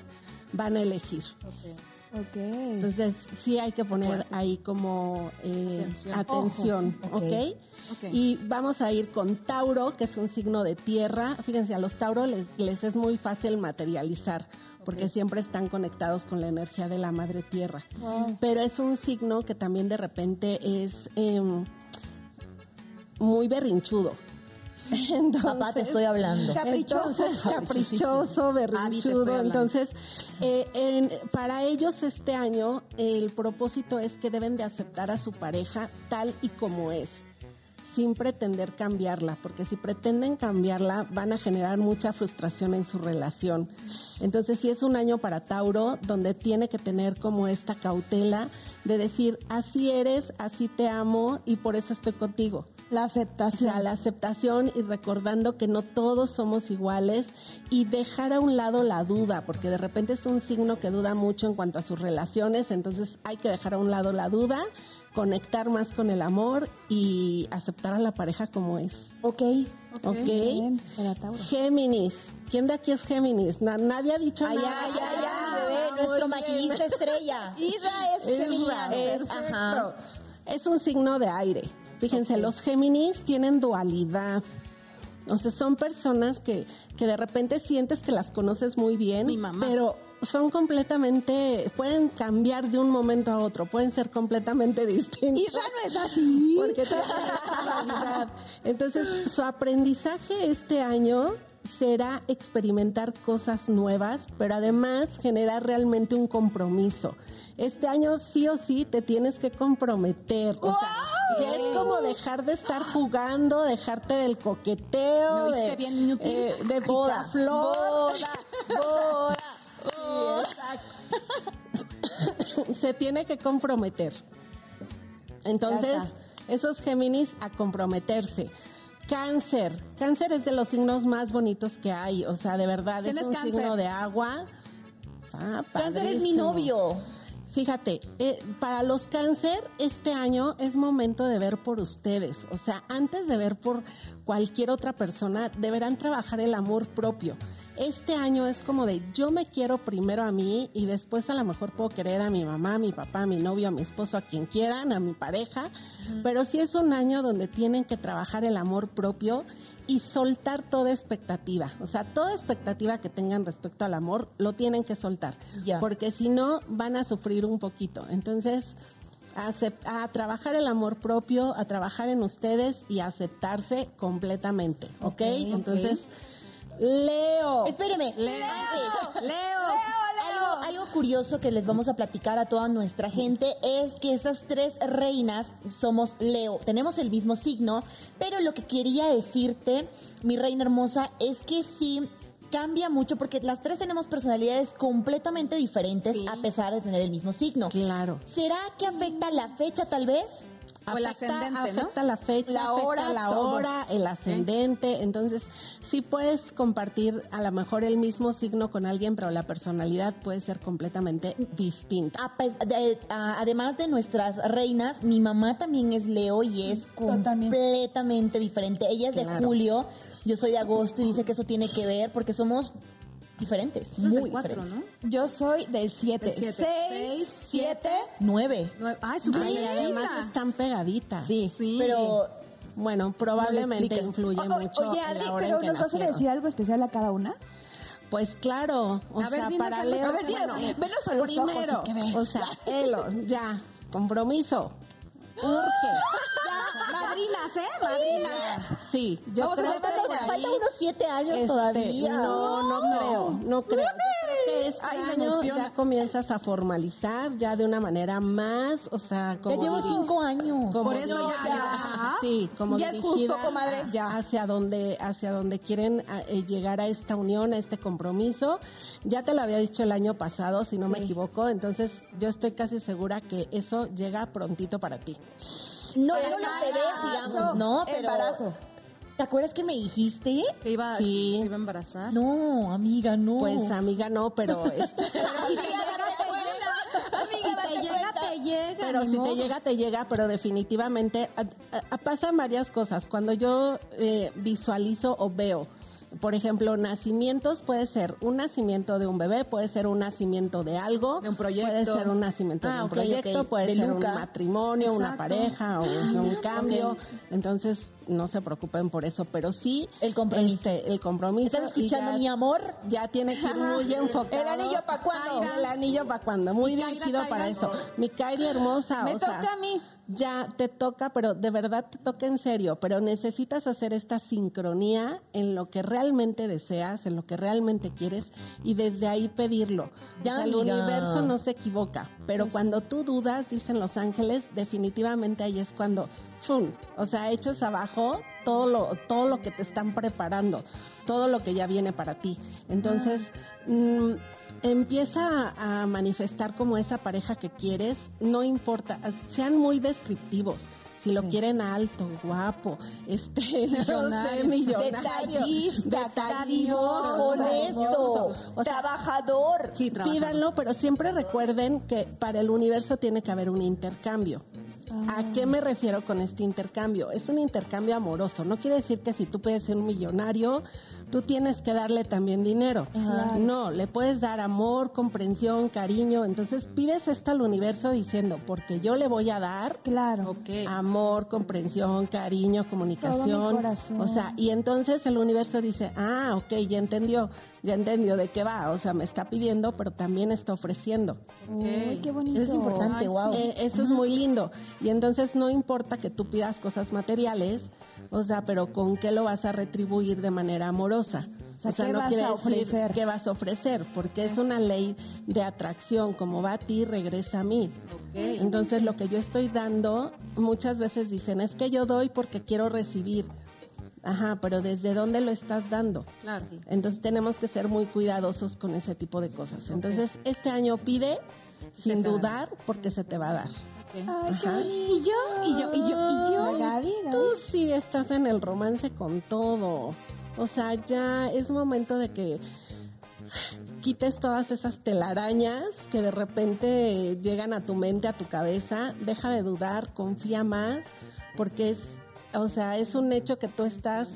van a elegir.
Ok.
Entonces sí hay que poner ahí como eh,
Atención.
atención,
Ojo.
¿ok?
Ok.
Y vamos a ir con Tauro, que es un signo de tierra. Fíjense, a los Tauro les, les es muy fácil materializar, porque siempre están conectados con la energía de la madre tierra. Pero es un signo que también de repente es em, muy berrinchudo. Entonces,
Papá, te estoy hablando.
Caprichoso.
entonces, caprichoso, berrinchudo.
hablando.
Entonces, eh, en- para ellos este año el propósito es que deben de aceptar a su pareja tal y como es, sin pretender cambiarla, porque si pretenden cambiarla van a generar mucha frustración en su relación. Entonces, sí es un año para Tauro donde tiene que tener como esta cautela de decir, así eres, así te amo y por eso estoy contigo.
La
O
aceptación.
sea, la aceptación y recordando que no todos somos iguales y dejar a un lado la duda, porque de repente es un signo que duda mucho en cuanto a sus relaciones, entonces hay que dejar a un lado la duda, conectar más con el amor y aceptar a la pareja como es.
Ok.
¿Ok?
Bien, para Tauro.
Géminis. ¿Quién de aquí es Géminis? Na- nadie ha dicho
Ay,
nada.
ay, ay, ay, bebé,
Muy
nuestro maquillista estrella.
Isra es
ajá.
Es un signo de aire. Fíjense, los Géminis tienen dualidad. O sea, son personas que, que de repente sientes que las conoces muy bien,
Mi mamá.
pero son completamente, pueden cambiar de un momento a otro, pueden ser completamente distintos.
Isra no es así.
Porque. Entonces, su aprendizaje este año será experimentar cosas nuevas, pero además generar realmente un compromiso. Este año sí o sí te tienes que comprometer. O sea, ya es como dejar de estar jugando, dejarte del coqueteo,
¿Me oíste
de,
bien,
eh, de boda flor.
Boda,
se tiene que comprometer. Entonces, esos Géminis a comprometerse. Cáncer. Cáncer es de los signos más bonitos que hay. O sea, de verdad,
¿Quién
es un
cáncer?
signo de agua. Ah,
Cáncer es mi novio.
Fíjate, eh, para los cáncer, este año es momento de ver por ustedes. O sea, antes de ver por cualquier otra persona, deberán trabajar el amor propio. Este año es como de yo me quiero primero a mí y después a lo mejor puedo querer a mi mamá, a mi papá, a mi novio, a mi esposo, a quien quieran, a mi pareja. Pero sí es un año donde tienen que trabajar el amor propio y soltar toda expectativa. O sea, toda expectativa que tengan respecto al amor, lo tienen que soltar. Porque si no, van a sufrir un poquito. Entonces, a, trabajar el amor propio, a trabajar en ustedes y a aceptarse completamente. ¿Ok? Entonces, Leo.
Espéreme.
Leo.
Antes,
Leo.
Algo, algo curioso que les vamos a platicar a toda nuestra gente es que esas tres reinas somos Leo. Tenemos el mismo signo, pero lo que quería decirte, mi reina hermosa, es que sí cambia mucho porque las tres tenemos personalidades completamente diferentes
Sí.
a pesar de tener el mismo signo.
Claro.
¿Será que afecta la fecha tal vez?
O el
afecta, afecta la fecha,
La
afecta
hora,
la
todo.
hora, el ascendente. Entonces, sí puedes compartir a lo mejor el mismo signo con alguien, pero la personalidad puede ser completamente distinta.
A pe- de- a- además de nuestras reinas, mi mamá también es Leo y es completamente diferente. Ella es de julio, yo soy de agosto y dice que eso tiene que ver porque somos diferentes, muy
cuatro,
diferentes.
¿no?
Yo soy del 7.
Del siete.
6,
Seis,
7.
Nueve.
Nueve- Ay, súper
Ay, además están pegaditas.
Sí,
Sí.
pero
Bueno, probablemente
explican.
influye mucho
Oye, Adri,
la hora
pero
en que
¿nos vas a
nacieron.
decir algo especial a cada una?
Pues claro, o
A ver,
sea,
dinos
para Leo,
A ver,
bueno,
venos a los ojos
primero,
y que veas.
o sea, Elo, ya, compromiso, urge.
Madrinas, ¿eh? Madrinas.
Sí, yo
Vamos a
creo
hacer
que
falta unos siete años
este,
todavía.
No, no creo, no creo. Yo creo este
emociona.
ya comienzas a formalizar ya de una manera más, o sea, como
Ya llevo cinco años.
como
Por eso ya, ya.
sí, como
Ya es justo, comadre.
ya hacia donde hacia donde quieren eh, llegar a esta unión, a este compromiso. Ya te lo había dicho el año pasado, si no me equivoco, entonces yo estoy casi segura que eso llega prontito para ti.
No, no
embarazo.
digamos, ¿no? Pero,
Embarazo.
¿Te acuerdas que me dijiste?
Que iba,
Sí.
se iba a embarazar.
No, amiga, no.
Pues amiga no, pero este,
Si te llega, te llega. Si te llega, te llega.
Pero si
modo.
te llega, te llega, pero definitivamente a- a- pasan varias cosas. Cuando yo eh, visualizo o veo, por ejemplo, nacimientos, puede ser un nacimiento de un bebé, puede ser un nacimiento de algo,
De un proyecto.
puede ser un nacimiento de
Ah,
un proyecto, puede
De
ser
Luca.
un matrimonio, una pareja o un cambio. Entonces, no se preocupen por eso, pero sí
El compromiso.
este, el compromiso.
¿Estás escuchando,
ya-
mi amor?
ya tiene que ir muy enfocado.
¿El anillo pa' cuándo?
El anillo para cuándo. Muy dirigido
Kaira.
para eso. Mi Kairi hermosa.
Me
o sea,
toca a mí.
Ya te toca, pero de verdad te toca en serio. Pero necesitas hacer esta sincronía en lo que realmente deseas, en lo que realmente quieres y desde ahí pedirlo.
Ya,
O sea, el universo no se equivoca. Pero cuando tú dudas, dicen los ángeles, definitivamente ahí es cuando ¡fum! O sea, echas abajo todo lo, todo lo que te están preparando, todo lo que ya viene para ti. Entonces, mm, empieza a, manifestar como esa pareja que quieres, no importa, sean muy descriptivos. Si lo quieren alto, guapo, este, no sé, millonario,
Detallista,
detallista,
honesto,
o sea,
trabajador.
Sí, trabajador.
Pídanlo, pero siempre recuerden que para el universo tiene que haber un intercambio. ¿A qué me refiero con este intercambio? Es un intercambio amoroso. No quiere decir que si tú puedes ser un millonario, tú tienes que darle también dinero. No, le puedes dar amor, comprensión, cariño. Entonces pides esto al universo diciendo, porque yo le voy a dar
Claro.
Ok.
amor, comprensión, cariño, comunicación.
corazón.
O sea, y entonces el universo dice, ah, ok, ya entendió, ya entendió de qué va. O sea, me está pidiendo, pero también está ofreciendo.
Uy, qué bonito.
Eso es importante,
Ay,
wow.
Eh, eso es muy lindo. Y entonces no importa que tú pidas cosas materiales, o sea, pero con qué lo vas a retribuir de manera amorosa.
sea, ¿qué vas a ofrecer?
qué vas a ofrecer, porque es una ley de atracción, como va a ti, regresa a mí. Entonces lo que yo estoy dando, muchas veces dicen, es que yo doy porque quiero recibir. Ajá, pero ¿desde dónde lo estás dando?
Claro.
Entonces tenemos que ser muy cuidadosos con ese tipo de cosas. Entonces este año pide sin dudar porque se te va a dar.
Ay,
Ajá.
Y yo, y yo, y yo, y yo. Gaby, Gaby.
Tú sí estás en el romance con todo. O sea, ya es momento de que quites todas esas telarañas que de repente llegan a tu mente, a tu cabeza. Deja de dudar, confía más, porque es, o sea, es un hecho que tú estás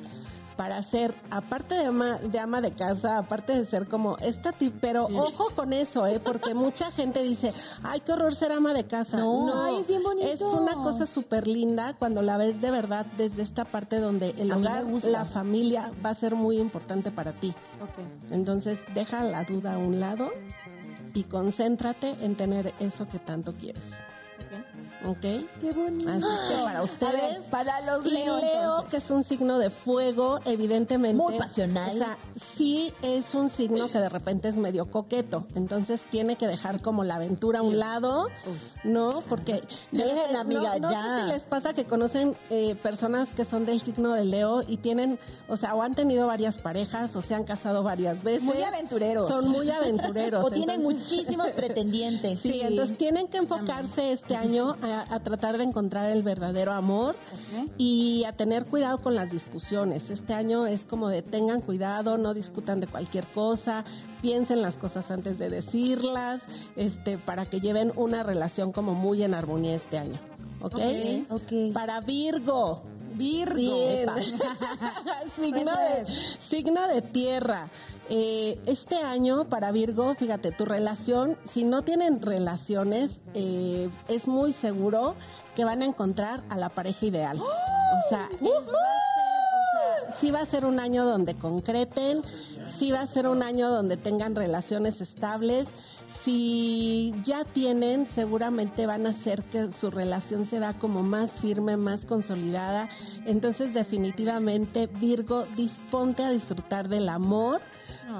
para ser, aparte de ama, de ama de casa, aparte de ser como esta tip, pero ojo con eso, ¿eh? porque mucha gente dice, ay, qué horror ser ama de casa.
No, ay, es bien bonito.
Es una cosa súper linda cuando la ves de verdad desde esta parte donde el
A
hogar, la familia va a ser muy importante para ti.
Ok.
Entonces, deja la duda a un lado y concéntrate en tener eso que tanto quieres. ¿Ok?
Qué bonito.
Así que para ustedes.
para los Leo,
que es un signo de fuego, evidentemente.
Muy pasional.
O sea, sí es un signo que de repente es medio coqueto. Entonces tiene que dejar como la aventura a un lado, ¿no? Porque. de
Déjenla,
repente-
amiga,
no, no
ya.
sé si les pasa que conocen eh, personas que son del signo de Leo y tienen, o sea, o han tenido varias parejas o se han casado varias veces.
Muy aventureros.
Son muy aventureros.
O tienen muchísimos pretendientes.
Sí, entonces tienen que enfocarse este año a, a tratar de encontrar el verdadero amor y a tener cuidado con las discusiones. Este año es como de tengan cuidado, no discutan de cualquier cosa, piensen las cosas antes de decirlas, este, para que lleven una relación como muy en armonía este año. ¿Ok?
ok.
Para Virgo. Virgo. signo, de,
es.
signo de tierra. Eh, este año para Virgo, fíjate, tu relación, si no tienen relaciones, eh, es muy seguro que van a encontrar a la pareja ideal. O sea, es- va a ser, o sea, sí va a ser un año donde concreten, sí va a ser un año donde tengan relaciones estables. Si ya tienen, seguramente van a hacer que su relación se vea como más firme, más consolidada. Entonces, definitivamente, Virgo, disponte a disfrutar del amor,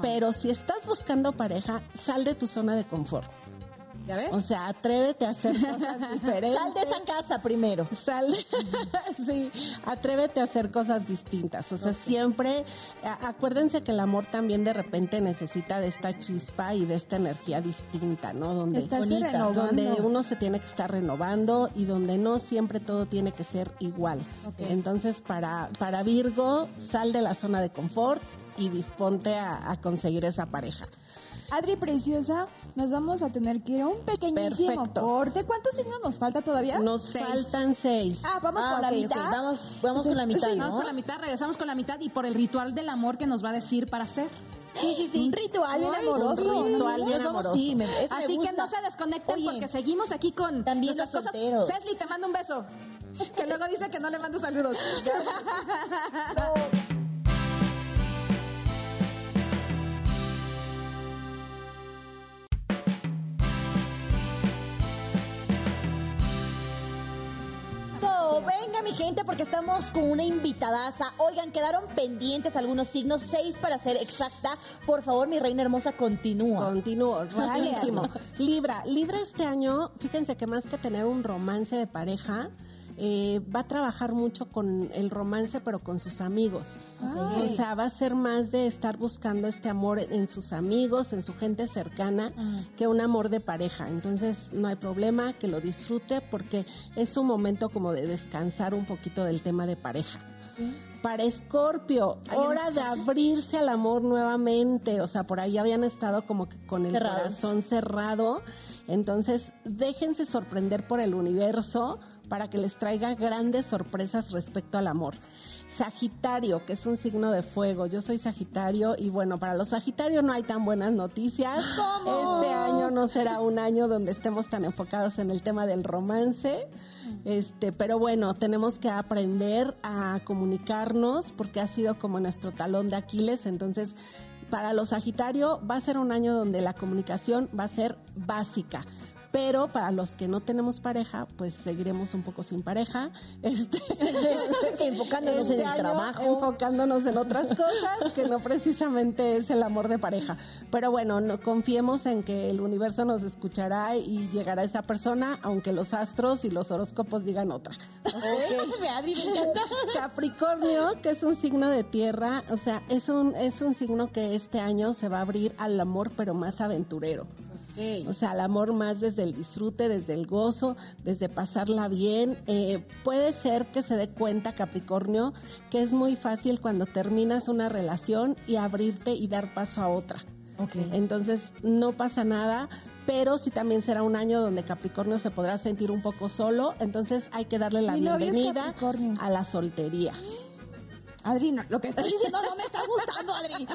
Pero si estás buscando pareja, sal de tu zona de confort.
¿Ya ves?
O sea, atrévete a hacer cosas diferentes.
Sal de esa casa primero.
Sal, sí, atrévete a hacer cosas distintas. O sea, siempre, acuérdense que el amor también de repente necesita de esta chispa y de esta energía distinta, ¿no? Donde, bonita, donde uno se tiene que estar renovando y donde no siempre todo tiene que ser igual. Entonces, para, para Virgo, sal de la zona de confort y disponte a, a conseguir esa pareja.
Adri Preciosa, nos vamos a tener que ir a un pequeñísimo
Perfecto.
corte. ¿Cuántos signos nos falta todavía?
Nos
Seis.
faltan seis.
Ah, vamos
Ah,
con la mitad.
Vamos, vamos con la mitad,
sí,
¿no?
Vamos por la mitad, regresamos con la mitad y por el ritual del amor que nos va a decir para hacer.
Sí, sí, sí.
Un ritual bien amoroso.
un ritual bien amoroso.
Sí, me,
Así que no se desconecten
Oye,
porque seguimos aquí con
también
nuestras
los
cosas. Cesli, te mando un beso. Que luego dice que no le mando saludos.
Venga mi gente porque estamos con una invitadaza. Oigan, quedaron pendientes algunos signos, seis para ser exacta. Por favor, mi reina hermosa, continúa.
Continúo, rapidísimo. Libra, Libra este año, fíjense que más que tener un romance de pareja, eh, va a trabajar mucho con el romance, pero con sus amigos. O sea, va a ser más de estar buscando este amor en sus amigos, en su gente cercana, que un amor de pareja. Entonces, no hay problema, que lo disfrute porque es un momento como de descansar un poquito del tema de pareja. Para Escorpio, hora de abrirse al amor nuevamente. O sea, por ahí habían estado como que con el
Cerrados.
corazón cerrado. Entonces, déjense sorprender por el universo para que les traiga grandes sorpresas respecto al amor. Sagitario, que es un signo de fuego. Yo soy Sagitario y bueno, para los Sagitarios no hay tan buenas noticias. Este año no será un año donde estemos tan enfocados en el tema del romance. Este, pero bueno, tenemos que aprender a comunicarnos porque ha sido como nuestro talón de Aquiles, entonces para los Sagitario va a ser un año donde la comunicación va a ser básica. Pero para los que no tenemos pareja, pues seguiremos un poco sin pareja. Este,
Enfocándonos en el
año,
trabajo.
Enfocándonos en otras cosas que no precisamente es el amor de pareja. Pero bueno, no, confiemos en que el universo nos escuchará y llegará esa persona, aunque los astros y los horóscopos digan otra.
Encanta.
Capricornio, que es un signo de tierra, o sea, es un, es un signo que este año se va a abrir al amor, pero más aventurero. O sea, al amor más desde el disfrute, desde el gozo, desde pasarla bien. Eh, puede ser que se dé cuenta, Capricornio, que es muy fácil cuando terminas una relación y abrirte y dar paso a otra. Entonces, no pasa nada, pero sí también será un año donde Capricornio se podrá sentir un poco solo, entonces hay que darle la
Mi
bienvenida a la soltería.
Adri, no, lo que estás diciendo no me está gustando, Adri.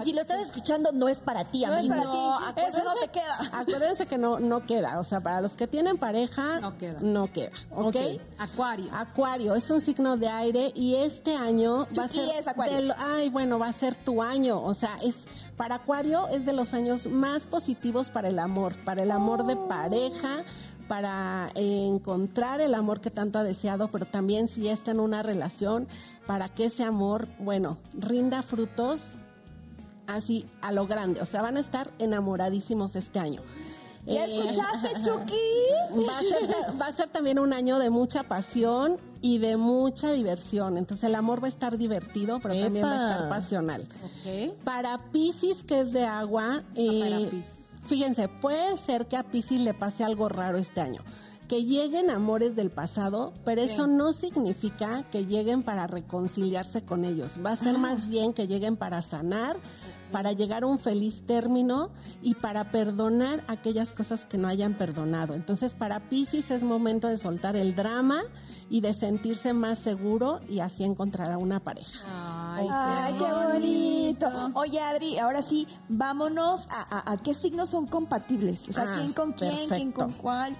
Y si lo estás escuchando, no es para ti,
No es para ti. Eso no te queda.
Acuérdense que no, no queda, o sea, para los que tienen pareja,
No queda.
No queda, ¿ok?
Ok. Acuario.
Acuario es un signo de aire y este año va a ser
es Acuario.
del- ay, bueno, va a ser tu año, o sea, es para Acuario es de los años más positivos para el amor, para el amor de pareja, para encontrar el amor que tanto ha deseado, pero también si ya está en una relación, para que ese amor, bueno, rinda frutos así a lo grande, o sea, van a estar enamoradísimos este año.
¿Ya
Eh,
escuchaste, Chucky?
Va a, ser, va a ser también un año de mucha pasión y de mucha diversión. Entonces el amor va a estar divertido, pero también va a estar pasional. Para Pisces, que es de agua, eh,
para Piscis.
fíjense, puede ser que a Pisces le pase algo raro este año. Que lleguen amores del pasado, pero eso no significa que lleguen para reconciliarse con ellos. Va a ser más bien que lleguen para sanar, para llegar a un feliz término y para perdonar aquellas cosas que no hayan perdonado. Entonces, para Pisces es momento de soltar el drama y de sentirse más seguro y así encontrar a una pareja.
Ay,
Ay, qué bonito. Oye, Adri, ahora sí, vámonos a, a- a qué signos son compatibles. O sea,
Ah,
quién con quién, quién con cuál.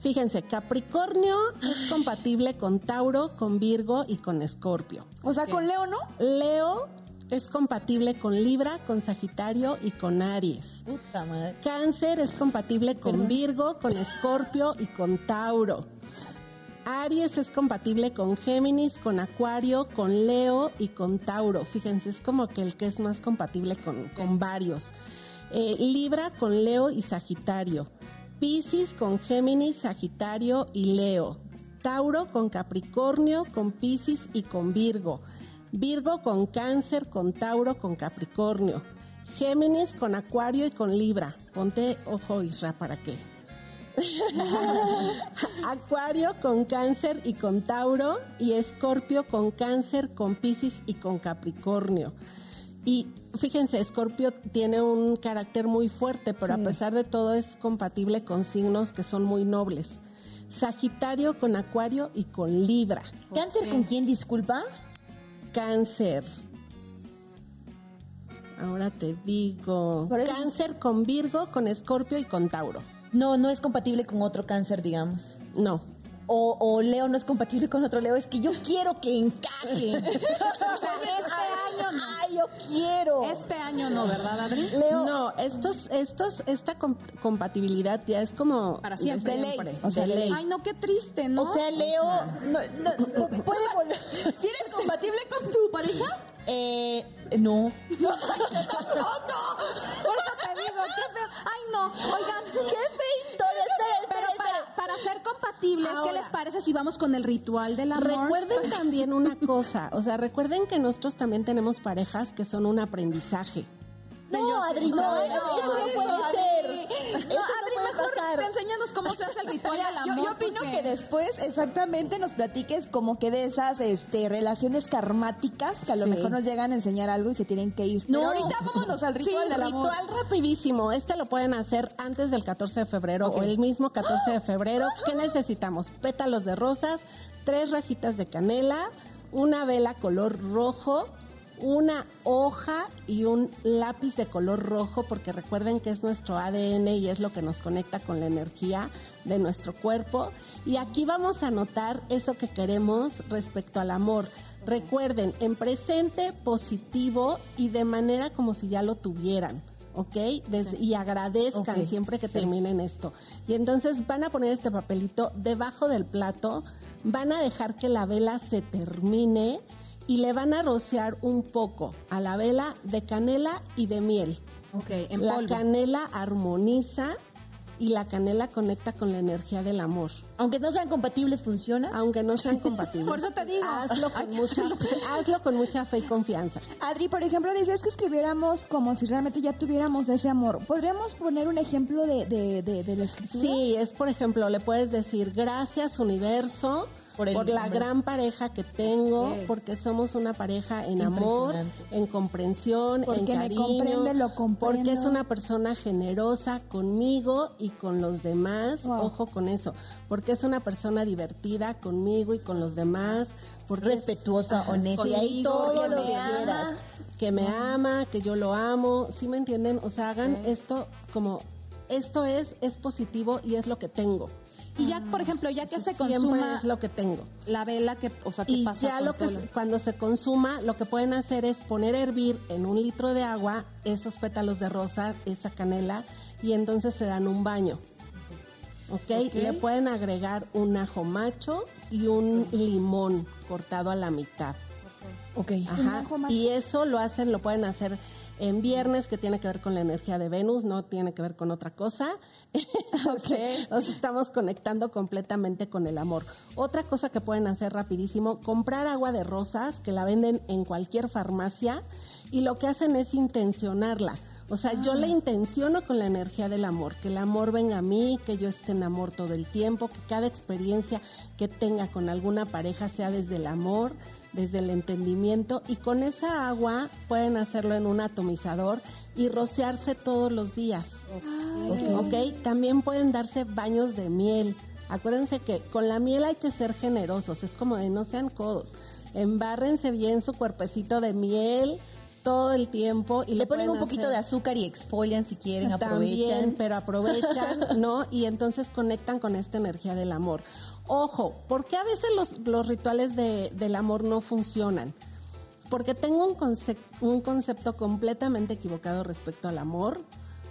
Fíjense, Capricornio es compatible con Tauro, con Virgo y con Escorpio.
O sea, con Leo, ¿no?
Leo es compatible con Libra, con Sagitario y con Aries.
Puta madre.
Cáncer es compatible con Virgo, con Escorpio y con Tauro. Aries es compatible con Géminis, con Acuario, con Leo y con Tauro. Fíjense, es como que el que es más compatible con, con varios. Eh, Libra con Leo y Sagitario. Piscis con Géminis, Sagitario y Leo. Tauro con Capricornio, con Piscis y con Virgo. Virgo con Cáncer, con Tauro, con Capricornio. Géminis con Acuario y con Libra. Ponte ojo, Isra, ¿para qué? Acuario con Cáncer y con Tauro. Y Escorpio con Cáncer, con Piscis y con Capricornio. Y fíjense, Escorpio tiene un carácter muy fuerte, pero a pesar de todo es compatible con signos que son muy nobles. Sagitario con Acuario y con Libra.
¿Cáncer con quién, disculpa?
Cáncer. Ahora te digo. Cáncer con Virgo, con Escorpio y con Tauro.
No, no es compatible con otro cáncer, digamos.
No.
O, o Leo no es compatible con otro Leo. Es que yo quiero que encajen.
este año no.
Ay, yo quiero.
Este año no, ¿verdad, Adri?
Leo.
No, estos, estos, esta com- compatibilidad ya es como
Para siempre.
de
ley.
O sea,
de ley.
Ay, no, qué triste, ¿no?
O sea, Leo no, no, no puede volver. ¿Si eres compatible con tu pareja? Eh, no.
Por eso te digo, qué feo. Ay, no, oigan,
¡Qué fea historia! Espera, espera,
Pero
espera.
para, para ¿qué les parece si vamos con el ritual del amor?
Recuerden también una cosa, o sea, recuerden que nosotros también tenemos parejas que son un aprendizaje.
No, Adri, no,
No, no,
no puede
eso,
ser.
No, mejor
pasar.
te enséñanos cómo se hace el ritual del
Yo,
amor.
yo opino
porque-
que después exactamente nos platiques como que de esas este, relaciones karmáticas que a lo
Sí.
mejor nos llegan a enseñar algo y se tienen que ir.
No.
Pero ahorita vámonos al ritual
Sí,
del amor.
ritual rapidísimo. Este lo pueden hacer antes del 14 de febrero o el mismo 14 de febrero. ¿Qué necesitamos? Pétalos de rosas, tres rajitas de canela, una vela color rojo, una hoja y un lápiz de color rojo, porque recuerden que es nuestro ADN y es lo que nos conecta con la energía de nuestro cuerpo. Y aquí vamos a anotar eso que queremos respecto al amor. Recuerden, en presente, positivo y de manera como si ya lo tuvieran. ¿Ok? Y agradezcan siempre que terminen esto. Y entonces van a poner este papelito debajo del plato, van a dejar que la vela se termine y le van a rociar un poco a la vela de canela y de miel.
Ok, en
la canela armoniza y la canela conecta con la energía del amor.
Aunque no sean compatibles, ¿funciona?
Aunque no sean compatibles.
Por eso te digo.
Hazlo con, mucha, hazlo con mucha fe y confianza.
Adri, por ejemplo, decías que escribiéramos como si realmente ya tuviéramos ese amor. ¿Podríamos poner un ejemplo de, de, de, de la escritura?
Sí, es por ejemplo, le puedes decir gracias universo
Por
la gran pareja que tengo, porque somos una pareja en amor, en comprensión,
Porque
en
me
cariño,
comprende, lo comprendo.
porque es una persona generosa conmigo y con los demás,
Wow.
ojo con eso, porque es una persona divertida conmigo y con los demás, porque es-
Respetuosa, honesta. Y ahí
conmigo,
todo
que
lo
me
que
ama,
quieras.
que me ama, que yo lo amo, ¿sí me entienden? O sea, hagan esto como esto es es positivo y es lo que tengo.
Y ya, por ejemplo, ya que se
Siempre
consuma
es lo que tengo.
la vela, que, o sea, ¿qué
Y
pasa
ya
con
lo que cuando se consuma, lo que pueden hacer es poner a hervir en un litro de agua esos pétalos de rosa, esa canela, y entonces se dan un baño. ¿Ok? Le pueden agregar un ajo macho y un limón cortado a la mitad.
Ok.
Ajá.
ajo macho.
Y eso lo hacen, lo pueden hacer en viernes, que tiene que ver con la energía de Venus, no tiene que ver con otra cosa. O sea, Nos estamos conectando completamente con el amor. Otra cosa que pueden hacer rapidísimo, comprar agua de rosas, que la venden en cualquier farmacia, y lo que hacen es intencionarla. O sea, yo le intenciono con la energía del amor, que el amor venga a mí, que yo esté en amor todo el tiempo, que cada experiencia que tenga con alguna pareja sea desde el amor, desde el entendimiento y con esa agua pueden hacerlo en un atomizador y rociarse todos los días. ok, también pueden darse baños de miel. Acuérdense que con la miel hay que ser generosos, es como de no sean codos. Embárrense bien su cuerpecito de miel todo el tiempo y
Le ponen un poquito
hacer
de azúcar y exfolian si quieren,
también,
aprovechan.
pero aprovechan, ¿no? Y entonces conectan con esta energía del amor. Ojo, ¿por qué a veces los, rituales de- del amor no funcionan? Porque tengo un, un concepto completamente equivocado respecto al amor,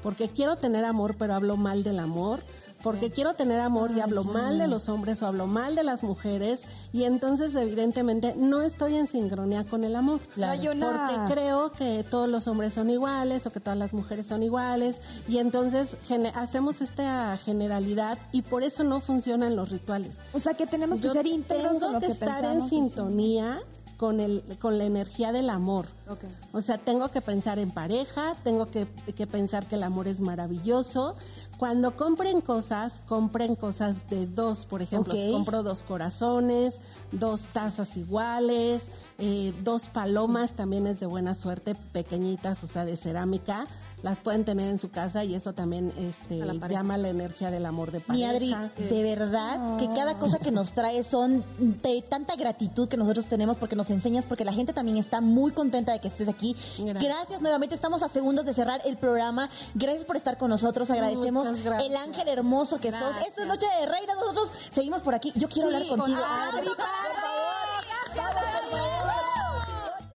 porque quiero tener amor, pero hablo mal del amor, porque quiero tener amor y hablo mal de los hombres o hablo mal de las mujeres y entonces evidentemente no estoy en sincronía con el amor.
Una-
Porque creo que todos los hombres son iguales o que todas las mujeres son iguales y entonces hacemos esta generalidad y por eso no funcionan los rituales.
O sea, que tenemos que
Yo
ser íntegros
tengo
con lo
que,
que,
estar en sintonía con el con la energía del amor.
Ok.
O sea, tengo que pensar en pareja, tengo que, que pensar que el amor es maravilloso. Cuando compren cosas, compren cosas de dos, por ejemplo,
Ok.
si compro dos corazones, dos tazas iguales, eh, dos palomas, también es de buena suerte, pequeñitas, o sea, de cerámica, las pueden tener en su casa y eso también este, llama la energía del amor de
Mi
pareja.
Adri, de verdad que cada cosa que nos trae son de tanta gratitud que nosotros tenemos porque nos enseñas, porque la gente también está muy contenta de que estés aquí.
Gracias.
Gracias, nuevamente, estamos a segundos de cerrar el programa. Gracias por estar con nosotros, agradecemos
gracias.
el ángel hermoso que sos. Esta es Noche de Reina, nosotros seguimos por aquí. Yo quiero hablar contigo.
Ah,
Adri.
por favor.